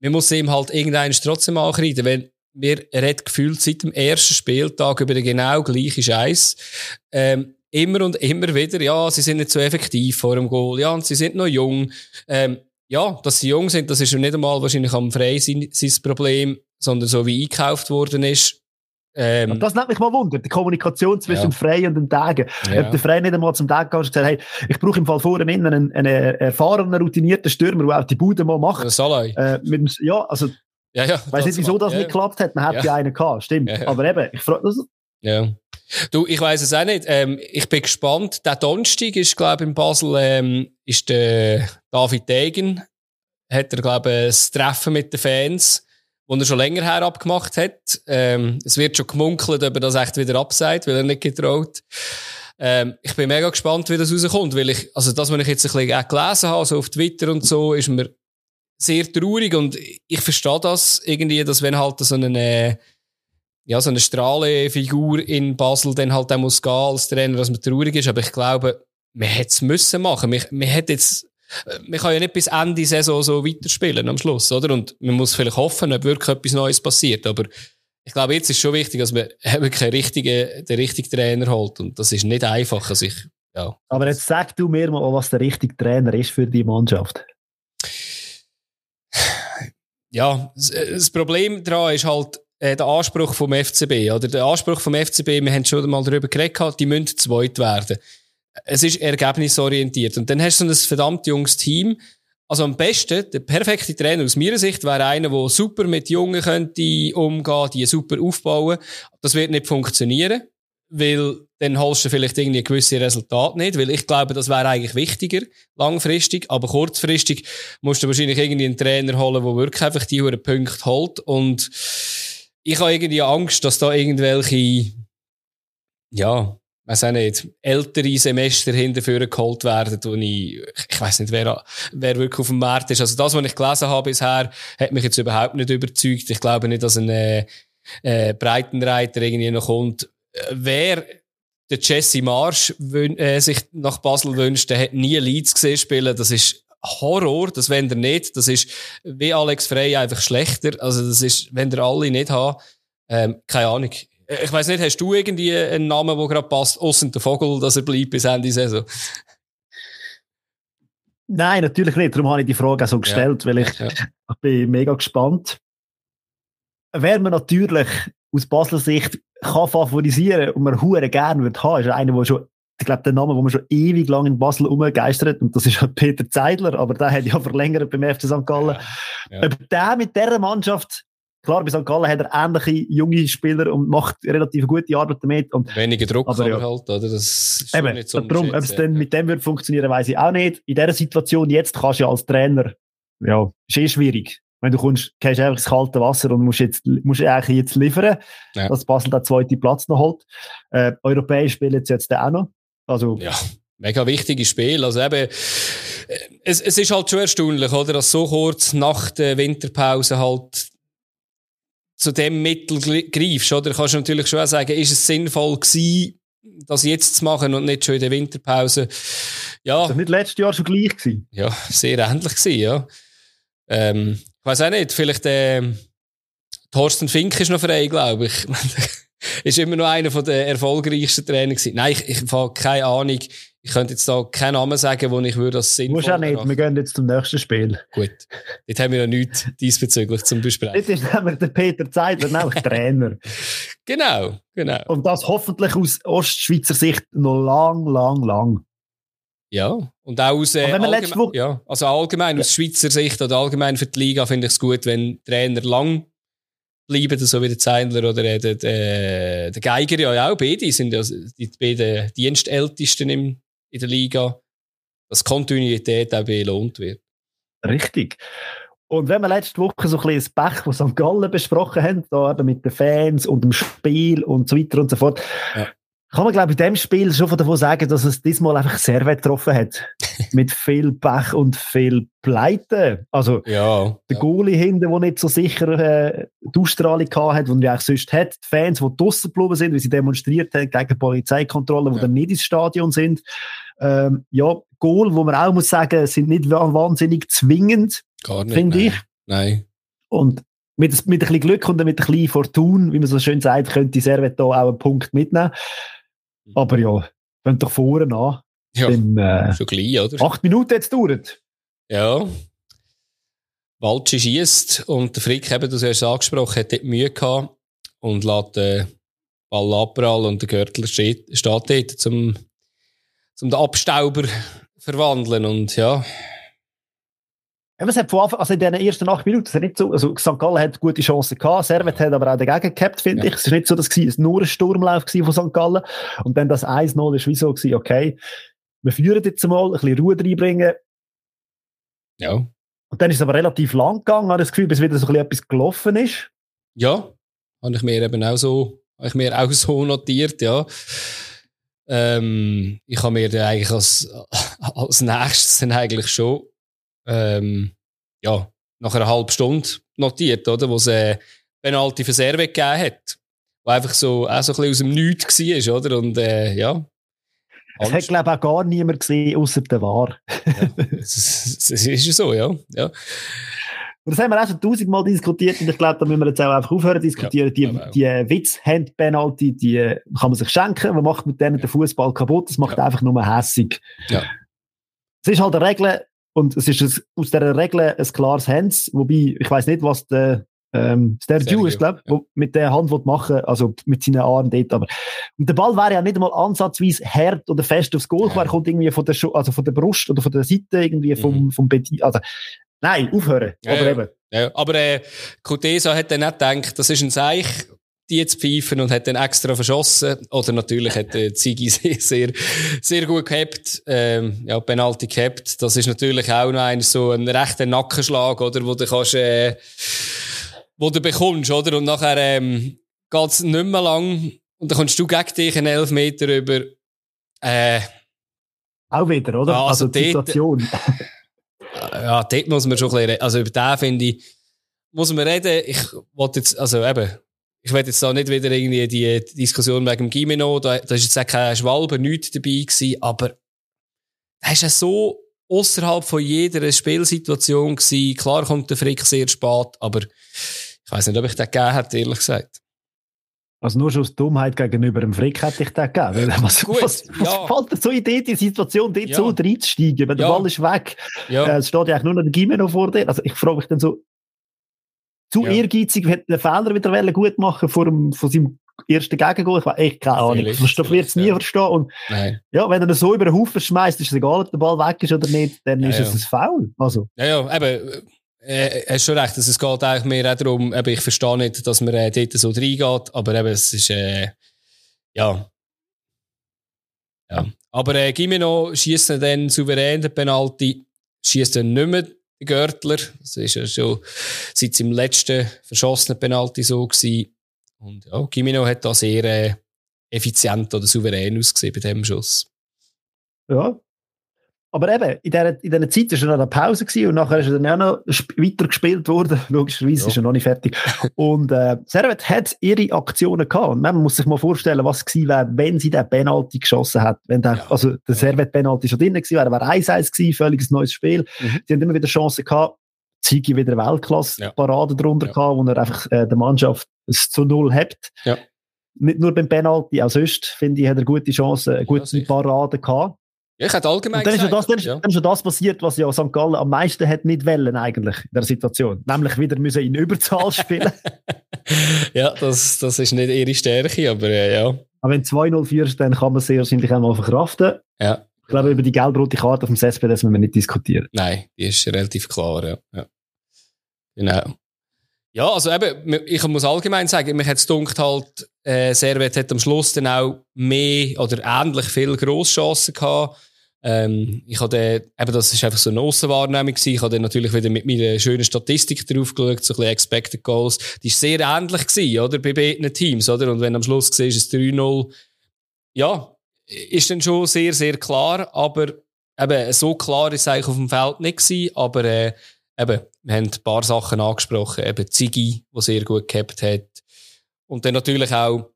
man muss ihm halt irgendeinen trotzdem ankreiden, wenn wir redet gefühlt seit dem ersten Spieltag über den genau gleichen Scheiß. Ähm, immer und immer wieder, ja, sie sind nicht so effektiv vor dem Goal, ja, und sie sind noch jung. Ähm, ja, dass sie jung sind, das ist ja nicht einmal wahrscheinlich am Frey sein, sein Problem, sondern so wie eingekauft worden ist. Ähm, Und das nimmt mich mal wunder, die Kommunikation zwischen Ja. dem Frey und dem Dagen. Ja. Ob der Frey nicht einmal zum Dagen kam und gesagt hey, ich brauche im Fall vorne innen einen, einen erfahrenen, routinierten Stürmer, der auch die Bude mal macht. Salai. Äh, mit dem, ja, also, Ja, ja. ich weiss nicht, wieso das ja, nicht geklappt hat. Man hat Ja. einen gehabt, stimmt. Aber eben, ich frage, das, Ja. Du, ich weiß es auch nicht. Ähm, ich bin gespannt. Der Donnerstag ist, glaube ich, in Basel, ähm, ist der David Degen, hat er, glaube ich, ein Treffen mit den Fans, das er schon länger her abgemacht hat. Ähm, es wird schon gemunkelt, ob er das echt wieder abseit, weil er nicht getraut. Ähm, ich bin mega gespannt, wie das rauskommt, weil ich, also das, was ich jetzt ein bisschen auch gelesen habe, so auf Twitter und so, ist mir sehr traurig und ich verstehe das irgendwie, dass wenn halt so eine, ja, so eine Strahlefigur in Basel dann halt auch muss gehen als Trainer, dass man traurig ist. Aber ich glaube, man hätte es müssen machen. Man, man hätte jetzt, man kann ja nicht bis Ende Saison so weiterspielen am Schluss, oder? Und man muss vielleicht hoffen, ob wirklich etwas Neues passiert. Aber ich glaube, jetzt ist schon wichtig, dass man wirklich richtigen, den richtigen Trainer holt. Und das ist nicht einfach. Also ich, ja. aber jetzt sag du mir mal, was der richtige Trainer ist für die Mannschaft. Ja, das- Problem daran ist halt, äh, der Anspruch vom FCB, oder? Der Anspruch vom FCB, wir haben schon mal darüber geredet, gehabt, die müssen zweit werden. Es ist ergebnisorientiert. Und dann hast du so ein verdammt junges Team. Also am besten, der perfekte Trainer aus meiner Sicht wäre einer, der super mit Jungen könnte umgehen, die super aufbauen. Das wird nicht funktionieren, weil dann holst du vielleicht irgendwie gewisse Resultate nicht, weil ich glaube, das wäre eigentlich wichtiger, langfristig, aber kurzfristig musst du wahrscheinlich irgendwie einen Trainer holen, der wirklich einfach die Punkte holt und ich habe irgendwie Angst, dass da irgendwelche, ja, weiß auch nicht, ältere Semester hinterführen geholt werden, wo ich, ich weiß nicht, wer, wer wirklich auf dem Markt ist. Also das, was ich gelesen habe bisher, hat mich jetzt überhaupt nicht überzeugt. Ich glaube nicht, dass ein äh, äh, Breitenreiter irgendwie noch kommt. Wer der Jesse Marsch äh, sich nach Basel wünscht, der hat nie Leeds gesehen spielen. Das ist Horror, das wenn er nicht. Das ist wie Alex Frey einfach schlechter. Also das ist, wenn der alle nicht haben, ähm, keine Ahnung. Äh, Ich weiß nicht, hast du irgendwie einen Namen, der gerade passt, außer der Vogel, dass er bleibt bis Ende Saison? Nein, natürlich nicht. Darum habe ich die Frage auch so gestellt, weil ich, Ja. ich bin mega gespannt. Wer man natürlich aus Basler Sicht kann favorisieren und man hure gerne wird haben, ist einer, der schon, ich glaube, der Name, den man schon ewig lang in Basel umgeistert und das ist halt Peter Zeidler, aber der hat ja verlängert beim FC St. Gallen. Ja. Ob der mit dieser Mannschaft, klar, bei St. Gallen hat er ähnliche junge Spieler und macht relativ gute Arbeit damit und Weniger Druck Aber ja. halt, oder? Das ist Eben, nicht so darum, ob es unterschätzen. dann mit dem wird funktionieren, weiß ich auch nicht. In dieser Situation jetzt kannst du ja als Trainer, ja, ist eh schwierig. Wenn du kommst, gehst einfach ins kalte Wasser und musst jetzt, musst eigentlich jetzt liefern, Ja. dass Basel den zweiten Platz noch holt. Äh, Europäisch spielen jetzt jetzt auch noch. Also, Ja, mega wichtiges Spiel. Also eben, äh, es, es ist halt schon erstaunlich, oder? Dass so kurz nach der Winterpause halt zu dem Mittel greifst, oder? Kannst du natürlich schon auch sagen, ist es sinnvoll gewesen, das jetzt zu machen und nicht schon in der Winterpause? Ja, das war nicht letztes Jahr schon gleich gewesen. ja, sehr ähnlich gewesen, ja. Ähm, ich weiß auch nicht, vielleicht ähm, Thorsten Fink ist noch frei, glaube ich. ist immer noch einer von der erfolgreichsten Trainer gewesen. Nein, ich, ich habe keine Ahnung. Ich könnte jetzt da keinen Namen sagen, wo ich würde das sinnvoll Musst auch nicht. Wir gehen jetzt zum nächsten Spiel. Gut. Jetzt haben wir ja nichts diesbezüglich zum Besprechen. Jetzt ist nämlich der Peter Zeidler, nämlich Trainer. Genau, genau. Und das hoffentlich aus Ostschweizer Sicht noch lang, lang, lang. Ja. Und auch aus, äh, allgemein, Woche- ja, also allgemein aus Schweizer Sicht oder allgemein für die Liga finde ich es gut, wenn Trainer lang bleiben, so wie der Zeindler oder äh, der, der, der Geiger ja auch. Beide sind ja die beiden Dienstältesten im, in der Liga. Dass Kontinuität auch belohnt wird. Richtig. Und wenn wir letzte Woche so ein bisschen das Pech von St. Gallen besprochen haben, da eben mit den Fans und dem Spiel und so weiter und so fort, ja. kann man, glaube ich, in dem Spiel schon davon sagen, dass es diesmal einfach sehr weit getroffen hat. mit viel Pech und viel Pleite. Also, ja, der Goalie hinten, der nicht so sicher äh, die Ausstrahlung hat, die er eigentlich sonst hat. Die Fans, die draussen geblieben sind, weil sie demonstriert haben gegen Polizeikontrollen, die ja. dann nicht ins Stadion sind. Ähm, ja, Goal, wo man auch muss sagen, sind nicht wahnsinnig zwingend. Finde ich. Nein. Und mit, mit ein bisschen Glück und mit ein bisschen Fortun, wie man so schön sagt, könnte Servet da auch einen Punkt mitnehmen. Mhm. Aber ja, wenn doch vorne an. Ja, dann, äh, schon gleich, oder? Acht Minuten jetzt dauert. Ja. Waldschi schießt und der Frick, eben, du hast es angesprochen, hat dort Mühe gehabt und lässt den Ball abprallen und der Gürtler steht, steht dort zum, zum den Abstauber verwandeln und ja, ja, es hat von Anfang, also in den ersten acht Minuten, es nicht so, also St. Gallen hat gute Chancen gehabt, Servet hat aber auch dagegen gehabt, finde ja. ich. Es ist nicht so, dass es nur ein Sturmlauf von St. Gallen. Und dann das 1-0 ist wie so gewesen, okay, wir führen jetzt mal, ein bisschen Ruhe reinbringen. Ja. Und dann ist es aber relativ lang gegangen, habe ich das Gefühl, bis wieder so ein bisschen etwas gelaufen ist. Ja, habe ich mir eben auch so, habe ich mir auch so notiert, ja. Ähm, ich habe mir dann eigentlich als, als nächstes dann eigentlich schon ähm, ja, nach einer halben Stunde notiert, oder? Wo es äh, Penalty für Serve gegeben hat. Wo einfach so, auch so ein bisschen aus dem Nichts war, oder? Und äh, ja. Es hat, glaube ich, auch gar niemand gesehen, außer der War. ja, das ist so, ja. ja. Und das haben wir auch schon tausendmal diskutiert und ich glaube, da müssen wir jetzt auch einfach aufhören diskutieren. Ja, die, die äh, Witz-Hand-Penalty, die kann man sich schenken. Man macht mit denen ja. den Fußball kaputt. Das macht ja. einfach nur hässig. Ja. Es ist halt eine Regel, und es ist ein, aus dieser Regel ein klares Hands, wobei, ich weiß nicht, was der, ähm, Sergio ist, glaube ich, ja. mit der Hand machen also mit seinen Armen dort. Aber, und der Ball wäre ja nicht einmal ansatzweise hart oder fest aufs Goal, ja. er kommt irgendwie von der, also von der Brust oder von der Seite irgendwie vom, mhm. vom Petit, also, nein, aufhören. Ja, aber eben. Ja, aber, äh, Kutesa hat dann nicht gedacht, das ist ein Seich, die zu pfeifen und hat dann extra verschossen. Oder natürlich hat der Ziggy sehr, sehr, sehr gut gehabt, ähm, ja, Penalty gehabt. Das ist natürlich auch noch ein, so ein rechter Nackenschlag, oder, wo du kannst, äh, wo du bekommst, oder? Und nachher, ähm, geht's nicht mehr lang und dann kommst du gegen dich einen Elfmeter über, äh, auch wieder, oder? Ja, also, also die Situation. ja, dort muss man schon ein bisschen, also über den finde ich, muss man reden. Ich wollte jetzt, also eben, ich werde jetzt da nicht wieder irgendwie die Diskussion wegen dem Gimeno, da, da ist jetzt auch kein Schwalbe, nichts dabei gewesen, aber er ist ja so außerhalb von jeder Spielsituation gewesen. Klar kommt der Frick sehr spät, aber ich weiß nicht, ob ich den gegeben hätte, ehrlich gesagt. Also nur schon aus Dummheit gegenüber dem Frick hätte ich den gegeben. Was, Gut, was, was ja. fällt dir so Idee, die Situation dort ja. so reinzusteigen? Wenn der ja. Ball ist weg, ja. äh, es steht ja eigentlich nur noch der Gimeno vor dir. Also ich frage mich dann so, zu ja. ehrgeizig, hätte den Fehler wieder gut machen vor dem, von seinem ersten Gegengol. Ich weiß echt keine Ahnung. Das wird es nie ja. verstehen. Und Nein. ja, wenn er so über den Haufen schmeißt, ist es egal, ob der Ball weg ist oder nicht, dann ja, ist es ein Foul. Also. Ja, ja, eben. Äh, hast schon recht, also es geht eigentlich mehr darum, ich verstehe nicht, dass man äh, dort so reingeht, aber eben, es ist, äh, ja. ja. Aber äh, Gimeno schießt dann souverän den Penalty, schießt dann nicht mehr Görtler. Das ist ja schon seit seinem letzten verschossenen Penalty so gewesen. Und ja, Gimino hat da sehr äh, effizient oder souverän ausgesehen bei dem Schuss. Ja, aber eben, in dieser, in dieser Zeit war er noch eine Pause gewesen und nachher ist er dann auch noch weiter gespielt worden. Logischerweise ja. ist er noch nicht fertig. Und äh, Servet hat ihre Aktionen gehabt. Und man muss sich mal vorstellen, was gewesen wäre, wenn sie den Penalty geschossen hat. Wenn der, ja. Also der Servet-Penalty schon drin gewesen wäre, wäre 1-1 gewesen, völlig neues Spiel. Mhm. Sie haben immer wieder Chancen gehabt. Zigi wieder Weltklasse-Parade ja. drunter ja. gehabt, wo er einfach äh, der Mannschaft zu null hebt. Ja. Nicht nur beim Penalty, auch sonst, finde ich, hat er gute Chancen, gute ja, Parade gehabt. Ja, ich hätte allgemein und dann gesagt, ist, ja das, dann, ja. dann ist schon das passiert, was ja St. Gallen am meisten hat nicht wollen eigentlich in der Situation. Nämlich wieder müssen in Überzahl spielen. ja, das, das ist nicht ihre Stärke, aber äh, ja. Aber wenn 2-0 führst, dann kann man sehr wahrscheinlich einmal verkraften. Ja. Ich glaube, über die gelb-rote Karte auf dem CSP, das müssen wir nicht diskutieren. Nein, die ist relativ klar, ja. ja. Genau. Ja, also eben, ich muss allgemein sagen, mir hat es gedacht, halt, äh, Servet hat am Schluss dann auch mehr oder ähnlich viel Grosschancen gehabt. Ähm, ich hatte, eben, das ist einfach so eine Aussenwahrnehmung gewesen. Ich habe dann natürlich wieder mit meiner schönen Statistik drauf geschaut, so ein bisschen Expected Goals. Die ist sehr ähnlich gewesen, oder? Bei beiden Teams, oder? Und wenn am Schluss siehst, ist es 3-0. Ja, ist dann schon sehr, sehr klar, aber eben, so klar ist es eigentlich auf dem Feld nicht gewesen, aber, äh, eben, wir haben ein paar Sachen angesprochen, eben Ziggy, der sehr gut gehabt hat. Und dann natürlich auch,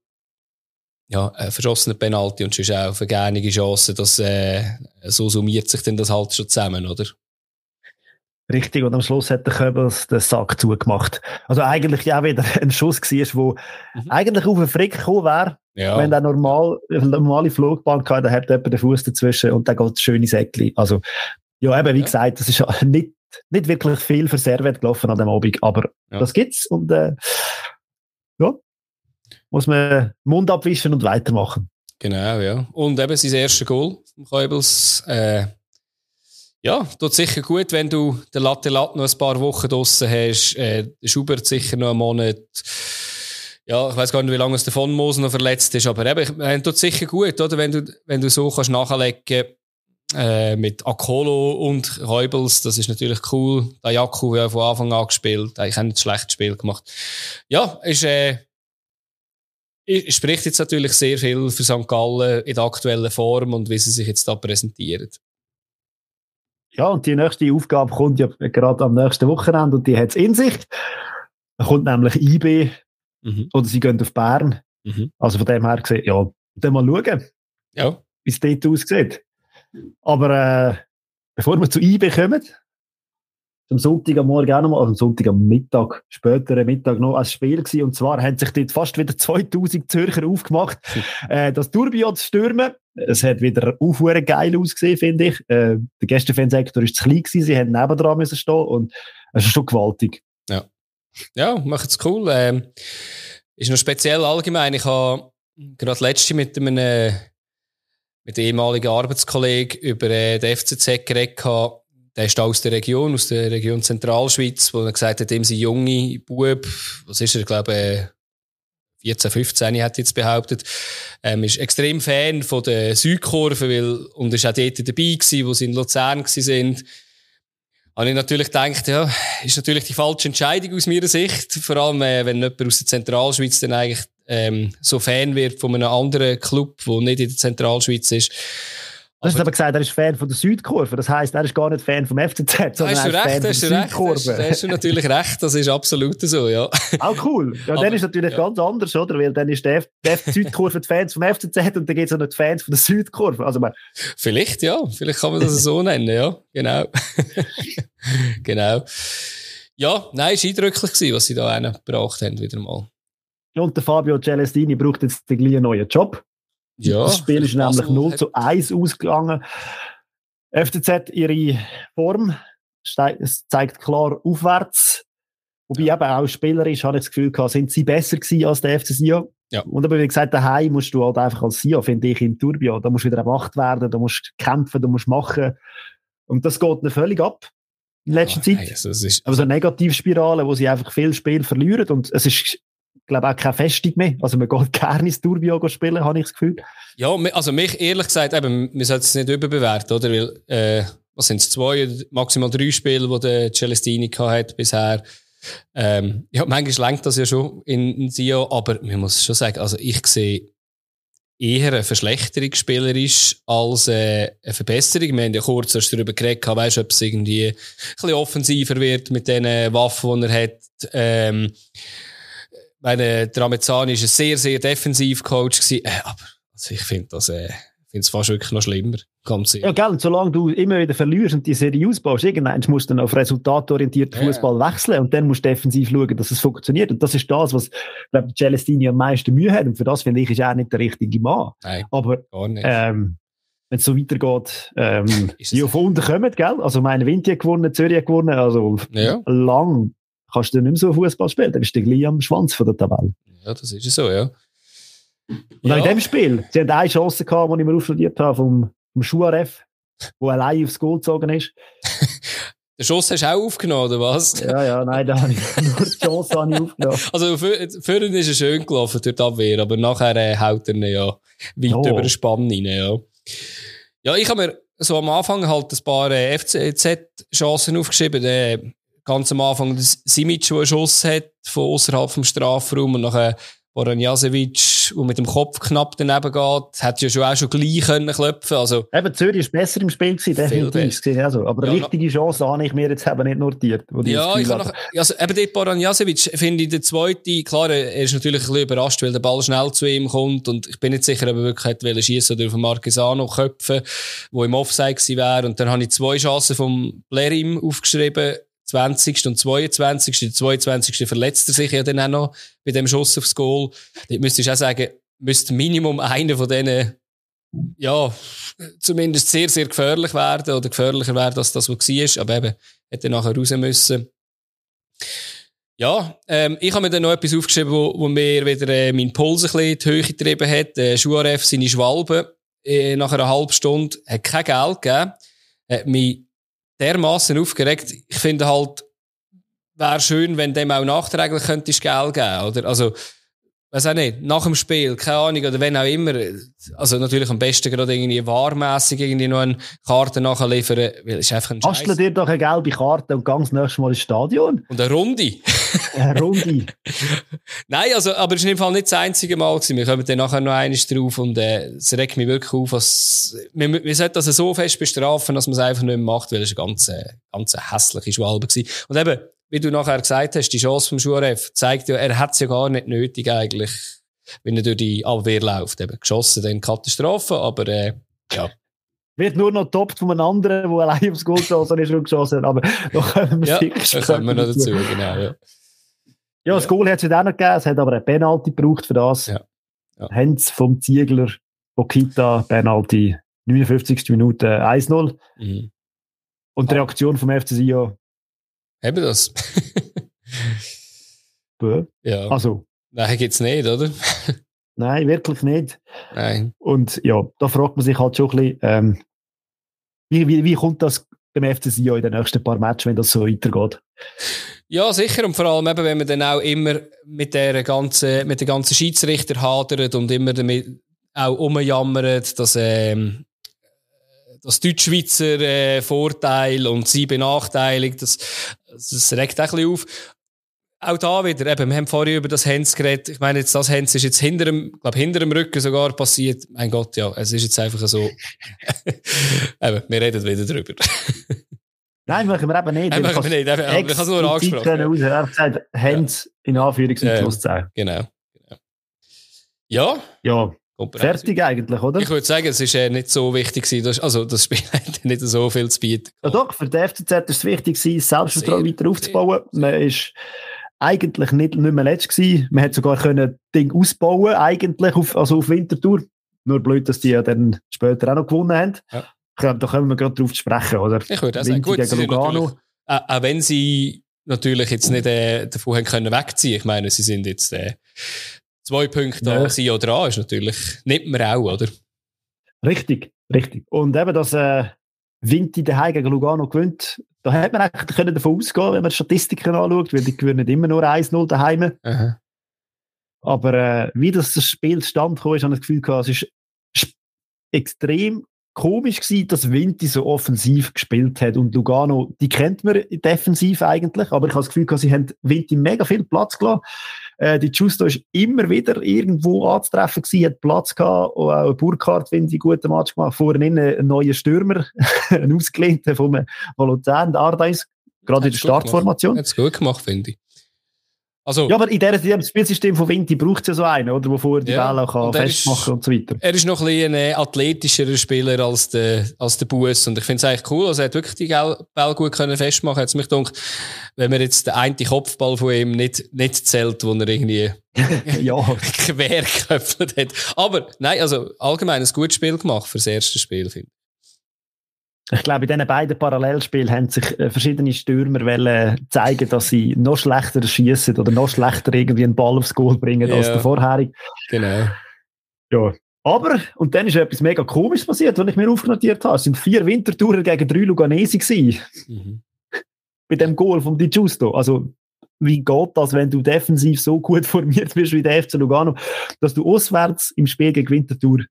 ja, ein verschossener Penalty und sonst auch vergänige Chancen, dass, äh, so summiert sich denn das halt schon zusammen, oder? Richtig, und am Schluss hat der Köbels den Sack zugemacht. Also eigentlich ja wieder ein Schuss war, wo mhm. eigentlich auf den Frick gekommen wäre. Ja. Wenn der normal, eine normale Flugbahn hat, dann hat jemand den Fuß dazwischen und dann geht das schöne Säckchen. Also, ja, eben, wie ja. gesagt, das ist nicht, nicht wirklich viel für Servet gelaufen an dem Abend, aber ja. das gibt's und, äh, ja, muss man Mund abwischen und weitermachen. Genau, ja. Und eben sein erstes Goal vom Käubels. Äh, ja, tut sicher gut, wenn du den Latte Latte noch ein paar Wochen draussen hast. Äh, Schubert sicher noch einen Monat. Ja, ich weiß gar nicht, wie lange es der von Mosen noch verletzt ist, aber eben, äh, tut sicher gut, oder? Wenn du, wenn du so kannst nachlegen äh, mit Akolo und Räubels, das ist natürlich cool. Der Jaku ja von Anfang an gespielt, eigentlich auch nicht schlechtes Spiel gemacht. Ja, ist, äh, spricht jetzt natürlich sehr viel für St. Gallen in der aktuellen Form und wie sie sich jetzt da präsentieren. Ja, und die nächste Aufgabe kommt ja gerade am nächsten Wochenende und die hat es in sich. Da kommt nämlich IB mhm. oder sie gehen auf Bern. Mhm. Also von dem her gesehen, ja, dann mal schauen, ja. wie es dort aussieht. Aber äh, bevor wir zu IB kommen, am Sonntag am Morgen auch noch mal, also am Sonntag am Mittag, späteren Mittag noch ein Spiel gewesen. Und zwar haben sich dort fast wieder 2000 Zürcher aufgemacht, äh, das Tourbillon zu stürmen. Es hat wieder aufhören geil ausgesehen, finde ich. Äh, der Gästefansektor ist zu klein gewesen, sie haben nebendran müssen stehen und es ist schon gewaltig. Ja. Ja, macht es cool. Ähm, ist noch speziell allgemein. Ich habe gerade letzte mit einem, mit ehemaligen Arbeitskollegen über äh, den FCZ geredet der ist aus der Region, aus der Region Zentralschweiz, wo er gesagt hat, dem sind junge Bub, was ist er, glaube 14, 15 hat jetzt behauptet, ähm, ist extrem Fan von der Südkurve, weil, und ist auch dort dabei gewesen, wo sie in Luzern gewesen sind. Habe ich natürlich gedacht, ja, ist natürlich die falsche Entscheidung aus meiner Sicht. Vor allem, äh, wenn jemand aus der Zentralschweiz dann eigentlich, ähm, so Fan wird von einem anderen Club, der nicht in der Zentralschweiz ist. Du hast aber gesagt, er ist Fan von der Südkurve. Das heisst, er ist gar nicht Fan vom FCZ, sondern er ist recht, Fan hast von der Südkurve. Da hast du natürlich recht, das ist absolut so, ja. Auch cool. Ja, aber, dann ist natürlich ja. ganz anders, oder? Weil dann ist der, F der Südkurve die Fans vom FCZ und dann gibt es auch noch die Fans von der Südkurve. Also man Vielleicht, ja. Vielleicht kann man das so nennen, ja. Genau. genau. Ja, nein, es war eindrücklich, was sie da gebracht haben, wieder mal. Und der Fabio Celestini braucht jetzt einen neuen Job. Ja, das Spiel ist nämlich also, 0 zu 1 ausgegangen. FCZ, ihre Form es zeigt klar aufwärts. Wobei ja. eben auch spielerisch, habe ich das Gefühl gehabt, sind sie besser gewesen als der FC Sion. Ja. Und aber wie gesagt, daheim musst du halt einfach als Sion, finde ich, im Turbio. Da musst du wieder erwacht werden, da musst du kämpfen, da musst du machen. Und das geht ihnen völlig ab in letzter oh, Zeit. Also, ist, aber so eine Negativspirale, wo sie einfach viel Spiel verlieren. Und es ist glaube auch keine Festung mehr. Also man geht gerne ins Turbio spielen, habe ich das Gefühl. Ja, also mich ehrlich gesagt, eben, wir sollten es nicht überbewerten, oder? Weil, äh, was sind es, zwei, maximal drei Spiele, die der Celestini hat bisher. Ähm, ja, manchmal lenkt das ja schon in, in Sio, aber man muss schon sagen, also ich sehe eher eine Verschlechterung spielerisch als äh, eine Verbesserung. Wir haben ja kurz erst darüber geredet, weißt ob es irgendwie ein bisschen offensiver wird mit den Waffen, die er hat. Ähm, meine, Tramezzani war ein sehr, sehr defensiv Coach äh, aber also ich finde das, äh, finde es fast wirklich noch schlimmer. Ganz ja, gell, solange du immer wieder verlierst und die Serie ausbaust, irgendwann musst du dann auf resultatorientierten. Fußball wechseln und dann musst du defensiv schauen, dass es funktioniert. Und das ist das, was, glaube Celestini am meisten Mühe hat. Und für das finde ich, ist er nicht der richtige Mann. Nein, aber, ähm, wenn es so weitergeht, ähm, die auf unten kommen, gell? Also, meine Winter gewonnen, Zürich gewonnen, also, ja. lang kannst du nicht mehr so Fußball spielen, dann bist du gleich am Schwanz von der Tabelle. Ja, das ist so, ja. Und ja. in dem Spiel, sie haben eine Chance gehabt, die ich mir aufstudiert habe, vom, vom Schuaref, der allein aufs Goal gezogen ist. Den Schuss hast du auch aufgenommen, oder was? Ja, ja, nein, da habe ich nur die Chance habe ich aufgenommen. Also, ihn ist er schön gelaufen durch die Abwehr, aber nachher äh, haut er ihn ja weit oh. über den Spann rein, ja. Ja, ich habe mir so am Anfang halt ein paar äh, FCZ-Chancen aufgeschrieben. Äh, ganz am Anfang das Simic, der einen Schuss hat von außerhalb vom Strafraum und nachher Boran Jasevic, der mit dem Kopf knapp daneben geht, hat ja schon auch schon gleich können klopfen. Also, eben, Zürich ist besser im Spiel gewesen, definitiv. Gewesen, also. Aber ja, richtige Chance habe ich mir jetzt eben nicht notiert. Ja, ich habe noch, also, eben dort Boran Jasevic finde ich der zweite, klar, er ist natürlich ein bisschen überrascht, weil der Ball schnell zu ihm kommt und ich bin nicht sicher, ob er wirklich hätte schießen oder auf Marquesano köpfen, wo im Offside gewesen wäre. Und dann habe ich zwei Chancen vom Blerim aufgeschrieben 20. und 22. Der 22. verletzt er sich ja dann auch noch bei dem Schuss aufs Goal. Dort müsste ich auch sagen, müsste Minimum einer von denen, ja, zumindest sehr, sehr gefährlich werden oder gefährlicher werden als das, was war. Aber eben, hätte nachher raus müssen. Ja, ähm, ich habe mir dann noch etwas aufgeschrieben, wo, wo mir wieder äh, meinen Puls ein bisschen in die Höhe getrieben hat. Äh, Schuaref, seine Schwalbe, äh, nach einer halben Stunde, hat kein Geld gegeben, hat mich dermaßen aufgeregt. Ich finde halt, wäre schön, wenn dem auch nachträglich könntest Geld geben, oder? Also, weiß auch nicht, nach dem Spiel, keine Ahnung, oder wenn auch immer, also natürlich am besten gerade irgendwie wahrmässig irgendwie noch eine Karte nachliefern, weil es ist einfach ein Scheiß. Bastle dir doch eine gelbe Karte und ganz nächstes Mal ins Stadion. Und eine Runde. eine Runde. Nein, also, aber es ist im Fall nicht das einzige Mal gewesen. Wir kommen dann nachher noch eines drauf und, äh, es regt mich wirklich auf, dass, wir, wir sollten das so fest bestrafen, dass man es einfach nicht mehr macht, weil es eine ganz, äh, ganz hässliche Schwalbe gewesen. Und eben, wie du nachher gesagt hast, die Chance vom Schuref zeigt ja, er hat es ja gar nicht nötig eigentlich, wenn er durch die Abwehr läuft. Eben geschossen, dann Katastrophe, aber äh, ja. Wird nur noch toppt von einem anderen, der allein aufs Goal geschossen ist und geschossen hat, aber da kommen wir ja, da kommen wir noch dazu, genau, ja. Ja, das Goal hat es auch noch gegeben, es hat aber eine Penalty gebraucht für das. Ja. Ja. Hens vom Ziegler, Okita, Penalty, 59. Minute 1-0. Mhm. Und die Reaktion vom FC Sion haben das? ja. Also. Nein, geht's nicht, oder? Nein, wirklich nicht. Nein. Und ja, da fragt man sich halt schon ein bisschen, ähm, wie, wie, wie kommt das beim FC Sion in den nächsten paar Matches, wenn das so weitergeht? Ja, sicher. Und vor allem eben, wenn man dann auch immer mit der ganzen, mit den ganzen Schiedsrichter hadert und immer damit auch umjammert, dass, ähm, das Deutschschweizer äh, Vorteil und sie benachteiligt, das, das regt auch ein bisschen auf. Auch da wieder, eben, wir haben vorhin über das Hens geredet. Ich meine, jetzt, das Hens ist jetzt hinter dem, glaub, hinter dem Rücken sogar passiert. Mein Gott, ja, es ist jetzt einfach so. eben, wir reden wieder drüber. Nein, machen wir eben nicht. Nein, machen wir nicht. Ich habe es nur angesprochen. Er hat gesagt, Hens ja. in Anführungs- und Schlusszeichen. Genau. genau. Ja. Ja. Fertig eigentlich, oder? Ich würde sagen, es ist äh, nicht so wichtig gewesen, also das Spiel hat nicht so viel zu bieten. Ja doch, für die FCZ ist es wichtig gewesen, Selbstvertrauen weiter aufzubauen. Man ist eigentlich nicht, nicht mehr letzt gewesen. Man hätte sogar können Ding ausbauen, eigentlich, auf, also auf Wintertour. Nur blöd, dass die ja dann später auch noch gewonnen haben. Ja. Da können wir gerade drauf sprechen, oder? Ich würde auch sagen, gut, gegen Lugano. Auch, auch wenn sie natürlich jetzt nicht äh, davon haben können wegziehen. Ich meine, sie sind jetzt äh, zwei Punkte ja. sind oder dran, ist natürlich, nimmt man auch, oder? Richtig, richtig. Und eben, dass äh, Vinti daheim gegen Lugano gewinnt, da hätte man eigentlich können davon ausgehen, wenn man die Statistiken anschaut, weil die gewinnen immer nur 1-0 daheim. Aha. Aber äh, wie das, Spiel zustande ist, habe ich das Gefühl gehabt, es ist extrem komisch gewesen, dass Vinti so offensiv gespielt hat und Lugano, die kennt man defensiv eigentlich, aber ich habe das Gefühl gehabt, sie haben Vinti mega viel Platz gelassen. Äh, die Justo ist immer wieder irgendwo anzutreffen gewesen, hat Platz gehabt, und auch Burkhardt, finde ich, guten Match gemacht. Vorhin ein neuer Stürmer, ein ausgelehnter vom Luzern, Ardeis, gerade in der Startformation. Hat es gut gemacht, finde ich. Also, ja, aber in diesem Spielsystem von Vinti braucht es ja so einen, oder, wo vorher die ja, Bälle kann festmachen ist, und so weiter. Er ist noch ein bisschen ein athletischerer Spieler als der, als der Bus. Und ich finde es eigentlich cool, also er hat wirklich die Bälle gut können festmachen. Jetzt mich gedacht, wenn man jetzt den einen Kopfball von ihm nicht, nicht zählt, wo er irgendwie ja. quer geköpft hat. Aber, nein, also allgemein ein gutes Spiel gemacht für das erste Spiel, finde ich glaube, in diesen beiden Parallelspielen haben sich äh, verschiedene Stürmer wollen zeigen, dass sie noch schlechter schießen oder noch schlechter irgendwie einen Ball aufs Goal bringen ja. als der vorherige. Genau. Ja. Aber, und dann ist etwas mega komisches passiert, was ich mir aufnotiert habe. Es sind vier Wintertourer gegen drei Luganesi gewesen. Mhm. Bei dem Goal von Di Giusto. Also, wie geht das, wenn du defensiv so gut formiert bist wie der FC Lugano, dass du auswärts im Spiel gegen Winterthur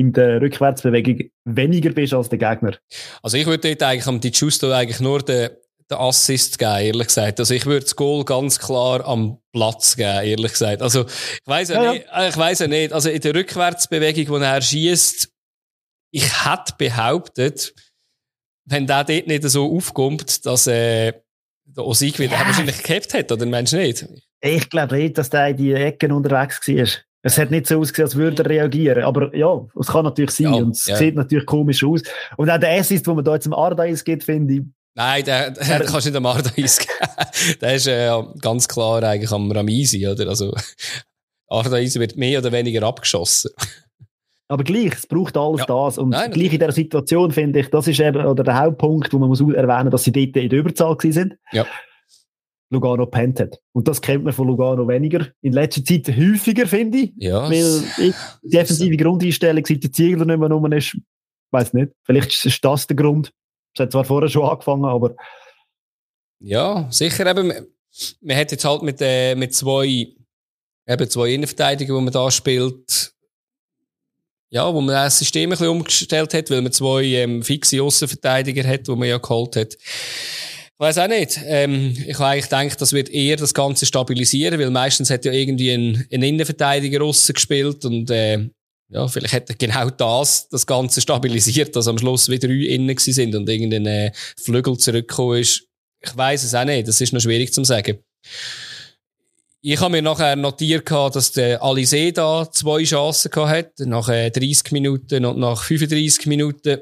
in der Rückwärtsbewegung weniger bist als der Gegner. Also ich würde dort eigentlich am Di Giusto eigentlich nur den, den Assist geben, ehrlich gesagt. Also ich würde das Goal ganz klar am Platz geben, ehrlich gesagt. Also ich weiß ja, ja, nicht, ich weiß ja nicht. Also in der Rückwärtsbewegung, wo er schießt, ich hätte behauptet, wenn der dort nicht so aufkommt, dass äh, der Osig wieder ja. wahrscheinlich gehabt hat, oder meinst du nicht? Ich glaube nicht, dass der in die Ecken unterwegs war. Es hat nicht so ausgesehen, als würde er reagieren. Aber ja, es kann natürlich sein. Ja, und es ja. sieht natürlich komisch aus. Und auch der Assist, den man da jetzt im Ardais gibt, finde ich. Nein, der, der, der kannst du nicht am Ardais geben. der ist äh, ganz klar eigentlich am Ramisi, oder? Also, Ardais wird mehr oder weniger abgeschossen. Aber gleich, es braucht alles ja. das. Und Nein, gleich in dieser Situation finde ich, das ist eben oder der Hauptpunkt, wo man muss erwähnen, dass sie dort in der Überzahl sind. Ja. Lugano pennt hat. Und das kennt man von Lugano weniger. In letzter Zeit häufiger, finde ich. Ja. Weil ich, die defensive Grundeinstellung, seit der Ziegler nicht mehr rum ist, weiß nicht. Vielleicht ist das der Grund. Es hat zwar vorher schon angefangen, aber. Ja, sicher eben. Man hat jetzt halt mit, äh, mit zwei, eben zwei Innenverteidigern, die man da spielt, ja, wo man das System ein bisschen umgestellt hat, weil man zwei ähm, fixe Außenverteidiger hat, die man ja geholt hat. Weiß auch nicht. Ähm, ich habe eigentlich gedacht, das wird eher das Ganze stabilisieren, weil meistens hat ja irgendwie ein, ein Innenverteidiger aussen gespielt und äh, ja, vielleicht er genau das, das Ganze stabilisiert, dass am Schluss wieder drei innen sind und irgendein äh, Flügel zurückgekommen ist. Ich weiß es auch nicht. Das ist noch schwierig zu sagen. Ich habe mir nachher notiert, dass der Alizé da zwei Chancen hatte, nach 30 äh, Minuten und nach 35 Minuten,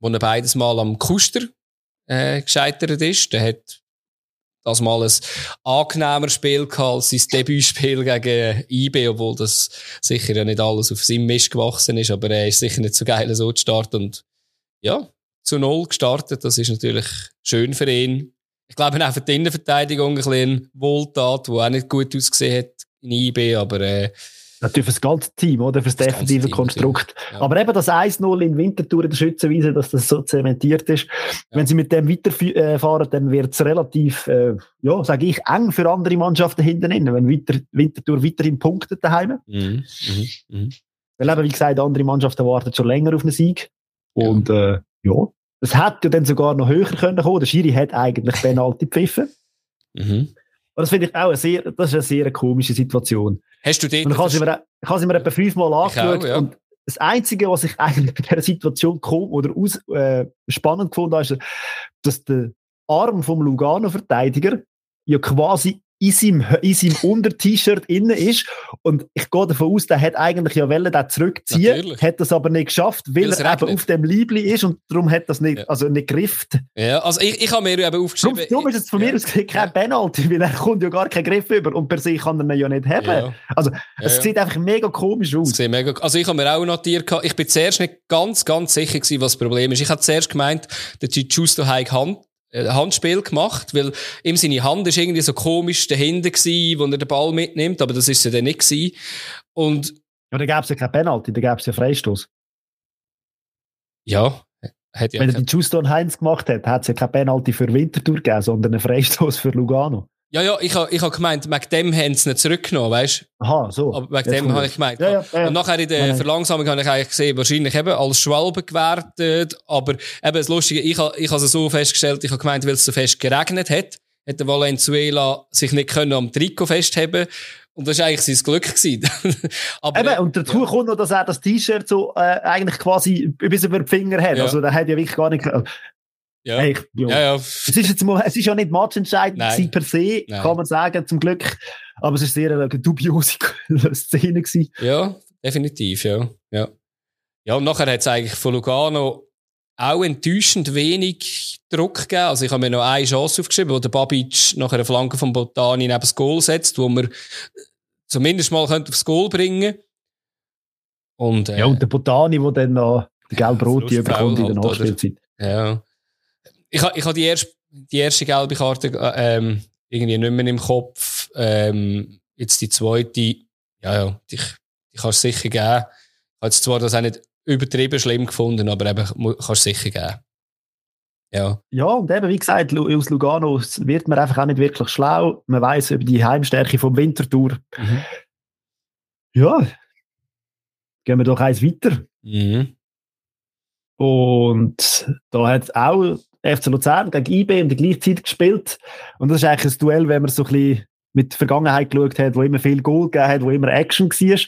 wo er beides Mal am Kuster äh, gescheitert ist. Der hat das mal ein angenehmer Spiel gehabt als sein Debütspiel gegen IB, obwohl das sicher ja nicht alles auf seinem Mist gewachsen ist, aber er ist sicher nicht so geil so zu starten und ja, zu Null gestartet. Das ist natürlich schön für ihn ich glaube auch für die Innenverteidigung ein bisschen Wohltat, wo auch nicht gut ausgesehen hat in IB, aber äh, Natürlich für das ganze Team, oder? Für das, das defensive Konstrukt. Ja. Aber eben das 1-0 in Winterthur in der Schützenwiese, dass das so zementiert ist. Ja. Wenn sie mit dem weiterfahren, dann wird es relativ, äh, ja, sage ich, eng für andere Mannschaften hinten innen, wenn Winter, Winterthur weiterhin punktet daheim. Mhm. Mhm. Mhm. Weil eben, wie gesagt, andere Mannschaften warten schon länger auf einen Sieg. Und, ja. Äh, ja, hätte ja dann sogar noch höher können kommen. Der Schiri hat eigentlich Penalty gepfiffen. Mhm. Und das finde ich auch eine sehr, das ist eine sehr komische Situation. Hast du den? Und ich habe sie mir, ich habe sie mir etwa fünfmal angeschaut. Auch, ja. Und das Einzige, was ich eigentlich bei dieser Situation kom oder aus, äh, spannend gefunden habe, ist, dass der Arm vom Lugano-Verteidiger ja quasi in seinem, in seinem Unter-T-Shirt innen ist. Und ich gehe davon aus, der hat eigentlich ja wollen, den zurückziehen, Natürlich. hat das aber nicht geschafft, weil, weil er eben auf dem Liebli ist und darum hat das nicht, ja. also nicht grifft. Ja, also ich, ich habe mir eben aufgeschrieben. Darum, darum ist es von ja. mir aus kein ja. Penalty, weil er kommt ja gar keinen Griff über und per se kann er ihn ja nicht haben. Ja. Also, es sieht einfach mega komisch aus. Mega, also ich habe mir auch notiert, ich bin zuerst nicht ganz, ganz sicher gewesen, was das Problem ist. Ich habe zuerst gemeint, der Giusto hat Hand Handspiel gemacht, weil ihm seine Hand ist irgendwie so komisch dahinter gewesen, wo er den Ball mitnimmt, aber das ist ja dann nicht gewesen. Und ja, da gab es ja kein Penalty, da gab es ja Freistoß. Ja, hat ja Wenn er den Justo Heinz gemacht hat, hat es ja kein Penalty für Winterthur gegeben, sondern einen Freistoß für Lugano. Ja, ja, ich habe ich ha gemeint, wegen dem haben sie nicht zurückgenommen, weißt du? Aha, so. Aber wegen dem habe ich gemeint. Ja, ja, ja. Und nachher in der Verlangsamung habe ich eigentlich gesehen, wahrscheinlich eben als Schwalbe gewertet, aber eben das Lustige, ich habe ich es so festgestellt, ich habe gemeint, weil es so fest geregnet hat, hätte Valenzuela sich nicht können am Trikot festheben und das war eigentlich sein Glück. aber, Eben, und dazu ja. kommt noch, dass er das T-Shirt so äh, eigentlich quasi bis über den Finger hat. Ja. Also der hat ja wirklich gar nicht... Ja. Hey, ja. ja, ja. Es ist jetzt mal, es ist ja nicht matchentscheidend per se, Nein. kann man sagen, zum Glück. Aber es ist sehr eine dubiose Szene gewesen. Ja, definitiv, ja. Ja, ja und nachher hat es eigentlich von Lugano auch enttäuschend wenig Druck gegeben. Also ich habe mir noch eine Chance aufgeschrieben, wo der Babic nach einer Flanke von Botani neben das Goal setzt, wo man zumindest mal könnte aufs Goal bringen und, äh, Ja, und der Botani, der dann noch die gelb-rote bekommt in der Nachspielzeit. Ja ich habe ich ha die, erste, die erste gelbe Karte ähm, irgendwie nicht mehr im Kopf. Ähm, jetzt die zweite, ja, ja, die, die kannst du sicher geben. Ich habe zwar das auch nicht übertrieben schlimm gefunden, aber eben kannst du sicher geben. Ja. ja, und eben, wie gesagt, aus Lugano wird man einfach auch nicht wirklich schlau. Man weiß über die Heimstärke vom Winterthur. Mhm. Ja, gehen wir doch eins weiter. Mhm. Und da hat auch FC Luzern gegen IB in der gleichen Zeit gespielt. Und das ist eigentlich ein Duell, wenn man so ein bisschen mit der Vergangenheit geschaut hat, wo immer viel Goal gegeben hat, wo immer Action war.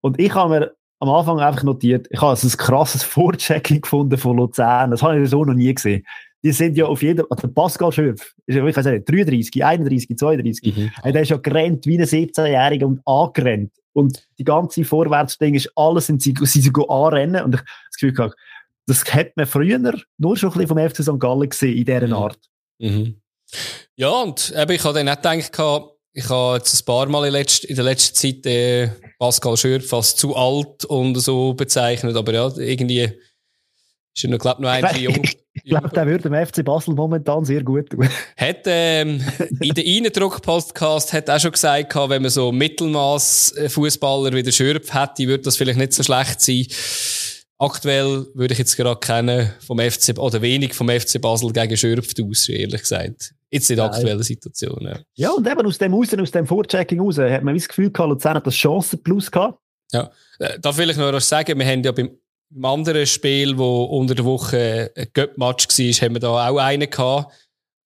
Und ich habe mir am Anfang einfach notiert, ich habe also ein krasses Vorchecking gefunden von Luzern. Das habe ich so noch nie gesehen. Die sind ja auf jeden also Pascal Schürf, ist ja, ich weiß nicht, 33, 31, 32. Mhm. Der ist ja gerannt wie ein 17-Jähriger und angerannt. Und die ganze Vorwärtsding ist alles, sind sie, sie, sie anrennen. Und ich das Gefühl gehabt, das hat man früher nur schon ein bisschen vom FC St. Gallen gesehen, in dieser mhm. Art. Mhm. Ja, und eben, ich habe dann nicht gedacht, ich habe jetzt ein paar Mal in, letzt, in der letzten Zeit äh, Pascal Schürf als zu alt und so bezeichnet, aber ja, irgendwie ist er noch, glaube noch ein jung. Ich glaube, der würde dem FC Basel momentan sehr gut tun. Hat, ähm, in der Eindruck-Podcast hat auch schon gesagt, wenn man so Mittelmaß-Fußballer wie der Schürf hätte, würde das vielleicht nicht so schlecht sein. Aktuell würde ich jetzt gerade kennen vom FC, oder wenig vom FC Basel gegen Schürpf aus, ehrlich gesagt. Jetzt in der aktuellen Situation. Ja. ja, und eben aus dem raus, aus dem Vorchecking raus, hat man das Gefühl gehabt, Luzern hat das Chancen plus gehabt. Ja, äh, da will ich noch was sagen. Wir haben ja beim, beim anderen Spiel, wo unter der Woche ein Göpp-Match war, haben wir da auch einen gehabt.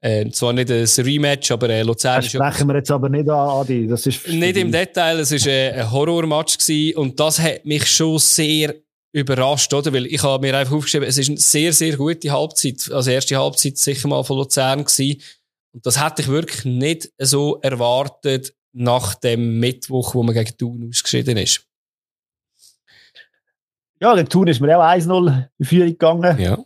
Äh, zwar nicht ein Rematch, aber äh, Luzern das sprechen wir jetzt aber nicht an, Adi. Das ist nicht im Detail, es war äh, ein Horrormatch gewesen und das hat mich schon sehr überrascht, oder? Weil ich habe mir einfach aufgeschrieben, es ist eine sehr, sehr gute Halbzeit. Also erste Halbzeit sicher mal von Luzern gewesen. Und das hätte ich wirklich nicht so erwartet nach dem Mittwoch, wo man gegen Thun ausgeschieden ist. Ja, gegen Thun ist mir auch 1-0 in Führung gegangen. Ja,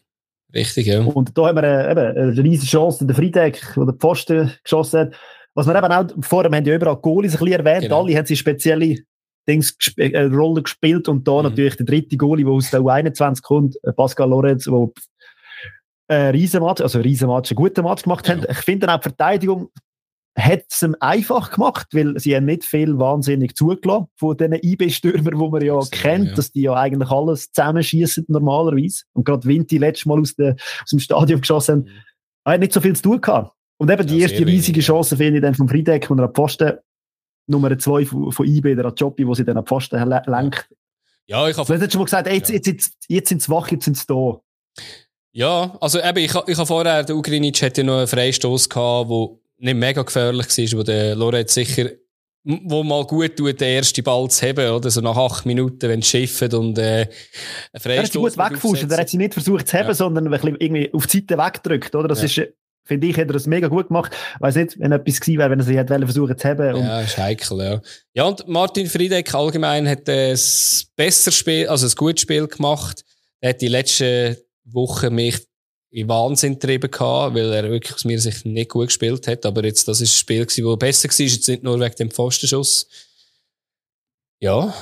richtig, ja. Und da haben wir äh, eben eine riesige Chance, der Friedeck, der den Pfosten geschossen hat. Was wir eben auch, vorher haben ja überall Goalies ein bisschen erwähnt, genau. alle haben sie spezielle Dings gesp äh, Rolle gespielt und da mhm. natürlich der dritte Goalie, der aus der U21 kommt, äh, Pascal Lorenz, der äh, Riesenmatch, also Riesenmatch, einen guten Match gemacht ja. haben. Ich finde auch die Verteidigung hat es ihm einfach gemacht, weil sie haben nicht viel wahnsinnig zugelassen von diesen IB-Stürmern, die man ja das kennt, ja. dass die ja eigentlich alles zusammenschießen normalerweise. Und gerade Vinti letztes Mal aus, der, aus dem Stadion geschossen haben, mhm. er hat nicht so viel zu tun gehabt. Und eben die erste riesige wenig, Chance finde ich dann vom Friedeck, und er Pfosten Nummer zwei von, von IB, der Jobby, wo sie dann Pfosten lenkt. Ja, ich habe... Du hast schon mal gesagt, jetzt, jetzt, jetzt, jetzt sind sie wach, jetzt sind sie da. Ja, also eben, ich, ich habe vorher, der Ugrinic hatte ja noch einen Freistoß gehabt, der nicht mega gefährlich war, wo der Lorenz sicher, wo mal gut tut, den ersten Ball zu haben, oder? So nach acht Minuten, wenn es schifft und, äh, ein Freistoß. Er hat sie gut weggefußt, er hat sie nicht versucht zu haben, ja. sondern ein bisschen irgendwie auf die Seite weggedrückt, oder? Das ja. ist, finde ich, hat er das mega gut gemacht. Weiß nicht, wenn etwas gewesen wäre, wenn er sie hätte versuchen zu haben. ja, ist heikel, ja. Ja, und Martin Friedeck allgemein hat ein besseres Spiel, also ein gutes Spiel gemacht. Er hat die letzten Wochen mich in Wahnsinn getrieben gehabt, weil er wirklich aus mir sich nicht gut gespielt hat. Aber jetzt, das ist ein Spiel gewesen, das besser war, jetzt nicht nur wegen dem Pfostenschuss. Ja,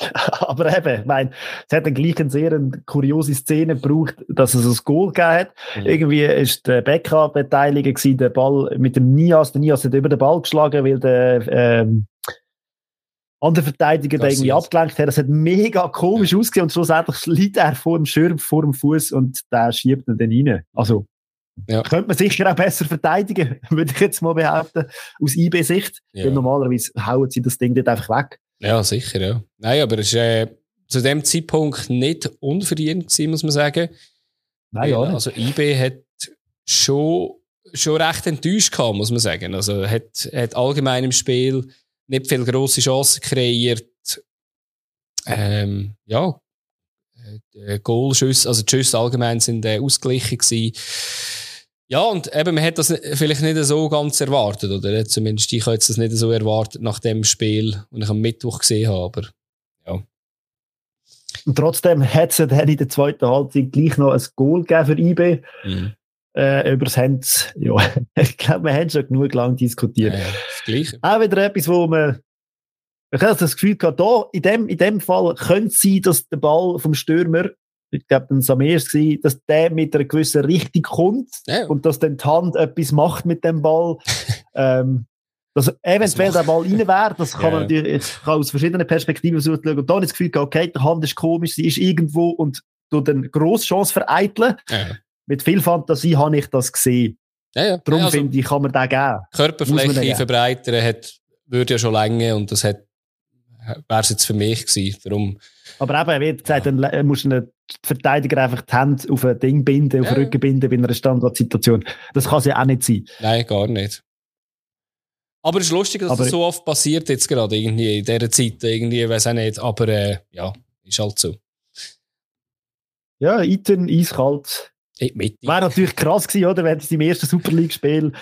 Aber eben, ich meine, es hat dann gleich eine sehr kuriose Szene gebraucht, dass es ein Goal gegeben hat. Mhm. Irgendwie ist der Becker beteiligt gewesen, der Ball mit dem Nias. Der Nias hat über den Ball geschlagen, weil der, ähm, andere Verteidiger den irgendwie abgelenkt hat. Das hat mega komisch ja. ausgesehen und schlussendlich liegt er vor dem Schirm, vor dem Fuß und der schiebt ihn dann rein. Also, ja. könnte man sicher auch besser verteidigen, würde ich jetzt mal behaupten, aus IB-Sicht. Ja. Normalerweise hauen sie das Ding dort einfach weg. Ja, sicher, ja. Nein, aber es war äh, zu dem Zeitpunkt nicht unverdient gewesen, muss man sagen. Nein, ja. Also IB hat schon, schon recht enttäuscht gehabt, muss man sagen. Also hat, hat allgemein im Spiel nicht viele grosse Chancen kreiert. Ähm, ja, äh, Goalschüsse, also die Schüsse allgemein sind äh, ausgeglichen gewesen. Ja, und eben, man hat das vielleicht nicht so ganz erwartet, oder? Zumindest ich habe jetzt das nicht so erwartet nach dem Spiel, das ich am Mittwoch gesehen habe, aber ja. Und trotzdem hat es dann in der zweiten Halbzeit gleich noch ein Goal gegeben für IB. Mhm. Äh, über das ja, ich glaube, wir haben schon genug lang diskutiert. Ja, ja, das Gleiche. Auch wieder etwas, wo man ich habe das Gefühl gehabt, da, in dem, in dem Fall könnte es sein, dass der Ball vom Stürmer ich glaube, ein Samir war, dass der mit einer gewissen Richtung kommt ja. und dass dann die Hand etwas macht mit dem Ball. ähm, dass eventuell der Ball rein wäre, das kann ja. man natürlich kann aus verschiedenen Perspektiven schauen. Und dann das Gefühl, okay, die Hand ist komisch, sie ist irgendwo und du eine grosse Chance vereiteln. Ja. Mit viel Fantasie habe ich das gesehen. Darum also, finde ich, kann man den geben. Körperfläche verbreitern hat, würde ja schon länger und das hat wäre es jetzt für mich gewesen. Darum, aber eben, wie gesagt, dann äh, musst du einen Verteidiger einfach die Hände auf ein Ding binden, auf den Rücken binden bei einer Standardsituation. Das kann es ja auch nicht sein. Nein, gar nicht. Aber es ist lustig, dass aber, das so oft passiert jetzt gerade irgendwie in dieser Zeit. Irgendwie, weiß auch nicht. Aber äh, ja, ist halt so. Ja, Iten, eiskalt. Wäre natürlich krass gewesen, oder? Wenn du im ersten Super League-Spiel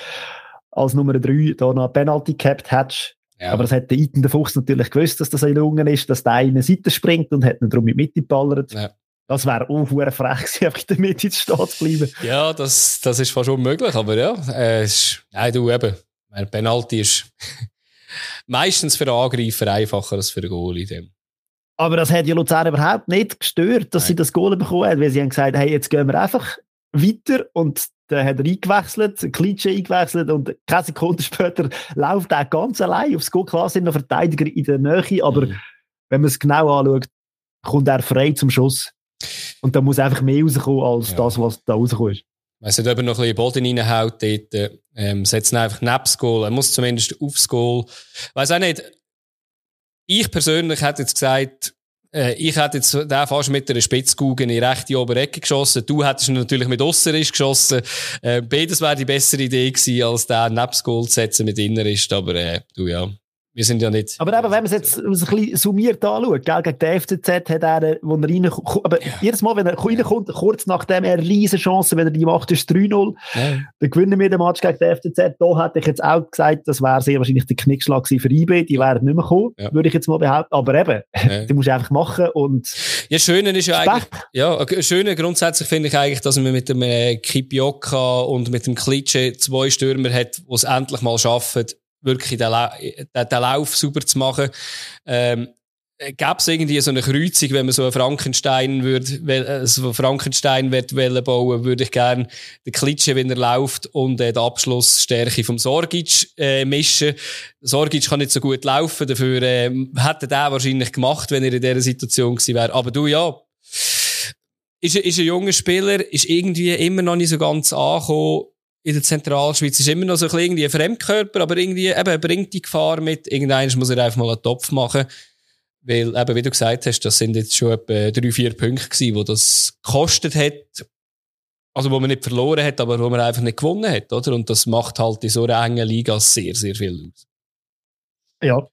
als Nummer 3 da noch Penalty gehabt hättest. Ja. Aber das hat der Iten der Fuchs natürlich gewusst, dass das ein Lungen ist, dass der eine Seite springt und hat ihn darum in die Mitte geballert. Ja. Das wäre auch frech gewesen, einfach in der Mitte stehen zu bleiben. Ja, das, das ist fast unmöglich, aber ja, äh, ist, nein, du eben, ein Penalty ist meistens für den Angreifer einfacher als für den Goalie. Aber das hat ja Luzern überhaupt nicht gestört, dass Nein. sie das Goal bekommen haben, weil sie haben gesagt, hey, jetzt gehen wir einfach weiter und dann hat er eingewechselt, Klitsche eingewechselt und keine Sekunde später läuft er ganz allein aufs Goal. Klar sind noch Verteidiger in der Nähe, aber mhm. wenn man es genau anschaut, kommt er frei zum Schuss. Und da muss einfach mehr rauskommen als ja. das, was da rausgekommen ist. Weiss nicht, ob er noch ein bisschen Boden reinhaut dort. Ähm, setzt ihn einfach neben das Goal. Er muss zumindest aufs Goal. Weiss auch nicht. Ich persönlich hätte jetzt gesagt, äh, ich hätte jetzt den fast mit einer Spitzkugel in die rechte obere Ecke geschossen. Du hättest natürlich mit Osserisch geschossen. Äh, beides wäre die bessere Idee gewesen, als den neben das Goal zu setzen mit Innerist. Aber äh, du ja. Wir sind ja nicht. Aber eben, wenn man es jetzt ein bisschen summiert anschaut, gell, gegen die FCZ hat er, wo er reinkommt, aber ja. jedes Mal, wenn er reinkommt, kurz nachdem er riesen Chance, wenn er die macht, ist 3-0, ja. dann gewinnen wir den Match gegen die FCZ. Da hätte ich jetzt auch gesagt, das wäre sehr wahrscheinlich der Knickschlag für IB, die wären nicht mehr gekommen, ja. würde ich jetzt mal behaupten. Aber eben, ja. die musst du einfach machen und... Ja, Schöne ist ja eigentlich, ja, Schöne grundsätzlich finde ich eigentlich, dass man mit dem äh, Kipioka und mit dem Klitsche zwei Stürmer hat, die es endlich mal schaffen, wirklich den, den, den Lauf super zu machen. Ähm, Gäbe es irgendwie so eine Kreuzung, wenn man so einen Frankenstein würde, äh, so einen Frankenstein wird bauen, würde ich gerne den Klitsche, wenn er läuft, und äh, die Abschlussstärke vom Sorgic äh, mischen. Sorgic kann nicht so gut laufen, dafür äh, hätte er wahrscheinlich gemacht, wenn er in dieser Situation gewesen wäre. Aber du, ja, ist, ist ein junger Spieler, ist irgendwie immer noch nicht so ganz angekommen in der Zentralschweiz ist immer noch so ein, ein Fremdkörper, aber irgendwie eben, er bringt die Gefahr mit. Irgendwann muss er einfach mal einen Topf machen. Weil, eben, wie du gesagt hast, das sind jetzt schon etwa drei, vier Punkte gewesen, wo das gekostet hat. Also, wo man nicht verloren hat, aber wo man einfach nicht gewonnen hat, oder? Und das macht halt in so einer engen Liga sehr, sehr viel aus. Ja.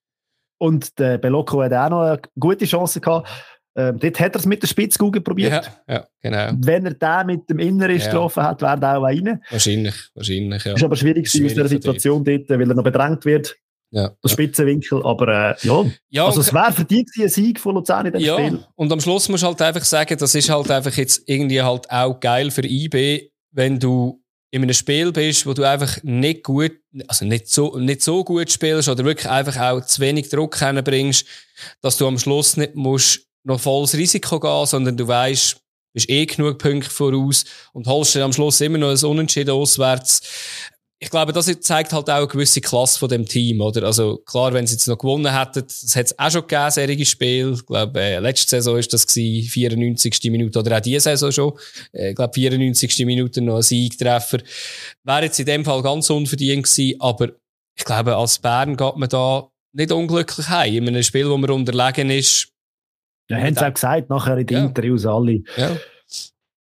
Und der Belocco hat auch noch eine gute Chance gehabt. Ähm, dort hat er es mit der Spitzkugel probiert. Ja, ja, genau. Wenn er den mit dem Inneren ja. getroffen hat, wäre er auch rein. Wahrscheinlich, wahrscheinlich, ja. Ist aber schwierig, schwierig aus der Situation dort, weil er noch bedrängt wird. Ja, der Spitzenwinkel, aber äh, ja. ja. Also es wäre für dich ein Sieg von Luzern in dem ja, Spiel. Und am Schluss musst du halt einfach sagen, das ist halt einfach jetzt irgendwie halt auch geil für IB, wenn du in einem Spiel bist, wo du einfach nicht gut, also nicht so, nicht so gut spielst oder wirklich einfach auch zu wenig Druck bringst, dass du am Schluss nicht musst noch volles Risiko gehen, sondern du weißt, bist eh genug Punkte voraus und holst dann am Schluss immer noch ein Unentschieden auswärts. Ich glaube, das zeigt halt auch eine gewisse Klasse von dem Team, oder? Also, klar, wenn sie jetzt noch gewonnen hätten, das hat es auch schon gegeben, serige Spiel. Ich glaube, äh, letzte Saison ist das gewesen, 94. Minute, oder auch diese Saison schon. Äh, ich glaube, 94. Minute noch ein Siegtreffer. Wäre jetzt in dem Fall ganz unverdient gewesen, aber ich glaube, als Bern geht man da nicht unglücklich heim. In einem Spiel, wo man unterlegen ist, ja, haben sie auch gesagt, nachher in den ja. Interviews alle. Ja.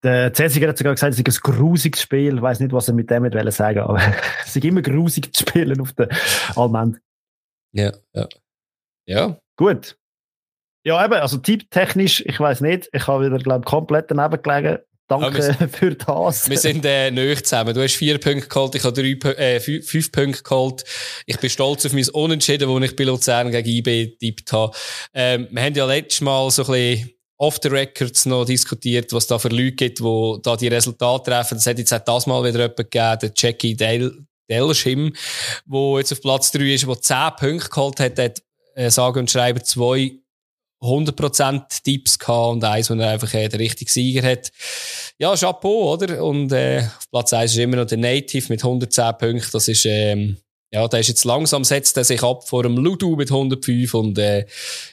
Der Cäsiger hat sogar gesagt, es ist ein grusiges Spiel. Ich weiß nicht, was er mit dem wollte sagen, aber es ist immer grusig zu spielen auf der Allmend. Ja, ja. Ja. Gut. Ja, eben, also typtechnisch, ich weiß nicht, ich habe wieder, glaube ich, komplett daneben gelegen. Danke ja, für das. Wir sind äh, nöch zusammen. Du hast vier Punkte geholt, ich habe drei, äh, fünf, fünf Punkte geholt. Ich bin stolz auf mein Unentschieden, wo ich bei Luzern gegen IB getippt habe. Ähm, wir haben ja letztes Mal so ein bisschen off the records noch diskutiert, was da für Leute gibt, die da die Resultate treffen. Das hat jetzt auch das Mal wieder jemand gegeben, der Jackie Del Delschim, der jetzt auf Platz 3 ist, der 10 Punkte geholt hat, hat äh, sage und schreibe zwei 100% Tipps gehabt und eins, wo er einfach äh, der richtige Sieger hat. Ja, Chapeau, oder? Und äh, auf Platz 1 ist immer noch der Native mit 110 Punkten. Das ist, ähm, ja, der ist jetzt langsam, setzt er sich ab vor dem Ludu mit 105 und äh,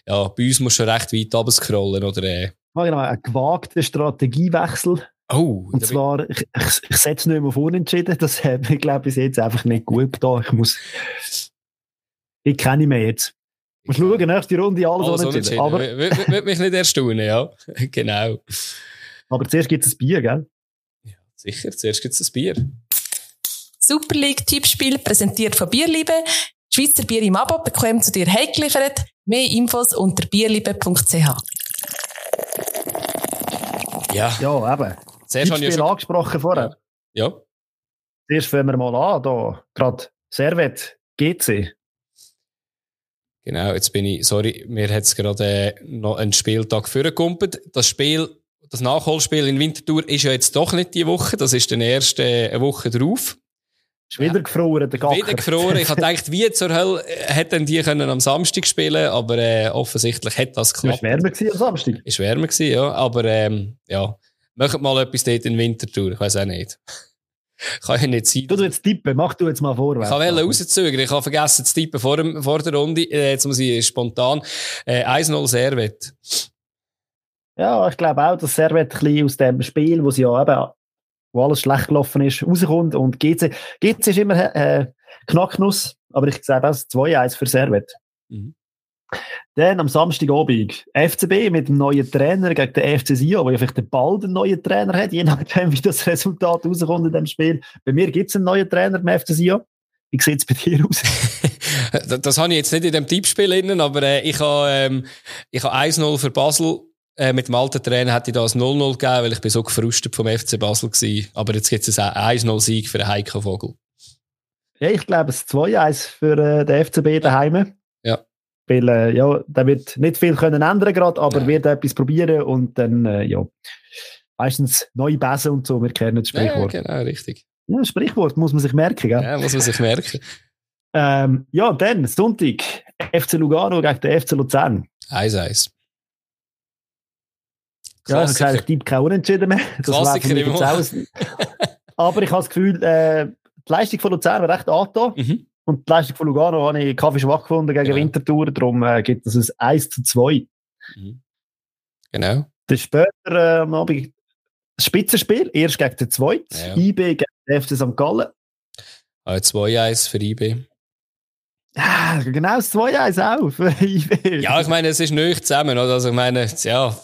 ja, bei uns muss schon recht weit runterscrollen, oder? Äh. Ja, genau, ein gewagter Strategiewechsel. Oh, und zwar, ich, ich, ich setze nicht mehr auf Unentschieden, das hat mir, glaube ich, bis jetzt einfach nicht gut da. Ich muss, ich kenne mich jetzt. Mal schauen, nächste Runde alles, Alles unentschieden. Aber, Würde mich nicht erstaunen, ja. genau. aber zuerst gibt es ein Bier, gell? Sicher, zuerst gibt es ein Bier. Super League Tippspiel präsentiert von Bierliebe. Schweizer Bier im Abo bekommt zu dir heimgeliefert. Mehr Infos unter bierliebe.ch. Ja, Ja, eben. zuerst habe ich ja schon... angesprochen vorher. Ja, Zuerst fangen wir mal an, da. Gerade Servet, GC. Genau, jetzt bin ich... Sorry, mir hat es gerade äh, noch einen Spieltag vorgekumpelt. Das Spiel, das Nachholspiel in Winterthur ist ja jetzt doch nicht die Woche. Das ist dann erst äh, eine Woche drauf. Ist wieder gefroren, der Gacker. Wieder gefroren. Ich habe gedacht, wie zur Hölle äh, hätten die können am Samstag spielen aber äh, offensichtlich hat das geklappt. wärmer gewesen am Samstag. Ist wärmer gewesen, ja. Aber ähm, ja, machen mal etwas dort in Winterthur. Ich weiß auch nicht. Kann ja nicht sein. Du, du jetzt tippen, mach du jetzt mal vorwärts. Ich wollte rauszögern. Ich habe vergessen zu tippen vor, dem, vor der Runde. Äh, jetzt muss ich spontan. Äh, 1-0 Servet. Ja, ich glaube auch, dass Servet ein bisschen aus dem Spiel, wo sie ja eben, wo alles schlecht gelaufen ist, rauskommt. Und GC, GC ist immer äh, Knacknuss, aber ich sage das 2-1 für Servet. Mhm. Dann am Samstagabend FCB mit dem neuen Trainer gegen den FC Sion, wo ja vielleicht bald einen neuen Trainer hat, je nachdem, wie das Resultat rauskommt in dem Spiel. Bei mir gibt es einen neuen Trainer beim FC Sion. Wie sieht es bei dir aus? das, das habe ich jetzt nicht in dem Tippspiel innen, aber äh, ich habe ähm, ich habe 1-0 für Basel. Äh, mit dem alten Trainer hätte ich da ein 0-0 gegeben, weil ich bin so gefrustet vom FC Basel gewesen. Aber jetzt gibt es einen 1-0-Sieg für den Heiko Vogel. Ja, ich glaube, es ist 2-1 für äh, den FCB daheim. Ja. Weil, äh, ja, der wird nicht viel können ändern gerade, aber Ja. wird etwas probieren und dann, äh, ja, meistens neue Bässe und so, wir kennen das Ja, Sprichwort. Ja, genau, richtig. Sprichwort muss man sich merken, gell? Ja, muss man sich merken. Ähm, ja, dann, Sonntag, FC Lugano gegen den FC Luzern. 1-1. Ja, ich habe gesagt, ich tippe kein Unentschieden mehr. Das Klassiker im ein- Aber ich habe das Gefühl, äh, die Leistung von Luzern war recht angetan. Mhm. Und die Leistung von Lugano habe ich Kaffee schwach gefunden gegen Genau. Winterthur. Darum äh, gibt es ein 1 zu 2. Mhm. Genau. Dann später äh, am Abend das Spitzenspiel. Erst gegen den Zweiten. Ja. IB gegen den FC St. Gallen. Äh, 2-1 für IB. Ah, genau das 2-1 auch für IB. Ja, ich meine, es ist nicht zusammen, oder? Also, ich meine, ja,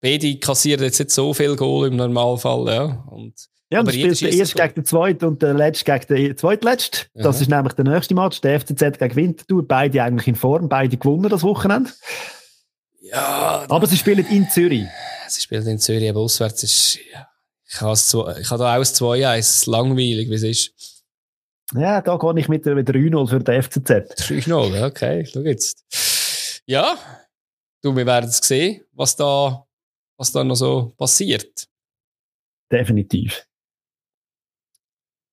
beide kassieren jetzt nicht so viel Goal im Normalfall, ja. Und, ja, aber schießt ersten ein gegen den Zweiten und den letzten gegen den Zweitletzten. Das Aha. ist nämlich der nächste Match. Der FCZ gegen Winterthur. Beide eigentlich in Form. Beide gewonnen das Wochenende. ja, Aber sie spielen in Zürich. sie spielt in Zürich, aber auswärts ist, ja, ich habe, es zwei- ich habe da auch ein 2-1, langweilig, wie es ist. Ja, da gehe ich mit der mit 3-0 für den FCZ. 3-0, ja, okay, schau jetzt. Ja, du, wir werden es sehen, was da, was da noch so passiert. Definitiv.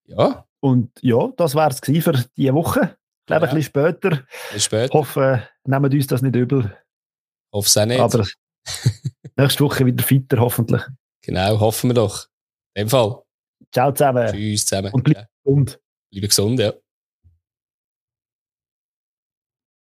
Ja, Und ja, das wäre es für diese Woche. Ich glaube, Ja. ein bisschen später. bis Ich später. hoffe, nehmen uns das nicht übel. Hoffe es auch nicht. Aber nächste Woche wieder fitter, hoffentlich. genau, hoffen wir doch. In dem Fall. Ciao zusammen Tschüss zusammen. Und bleib Ja, gesund. Bleibe gesund, ja.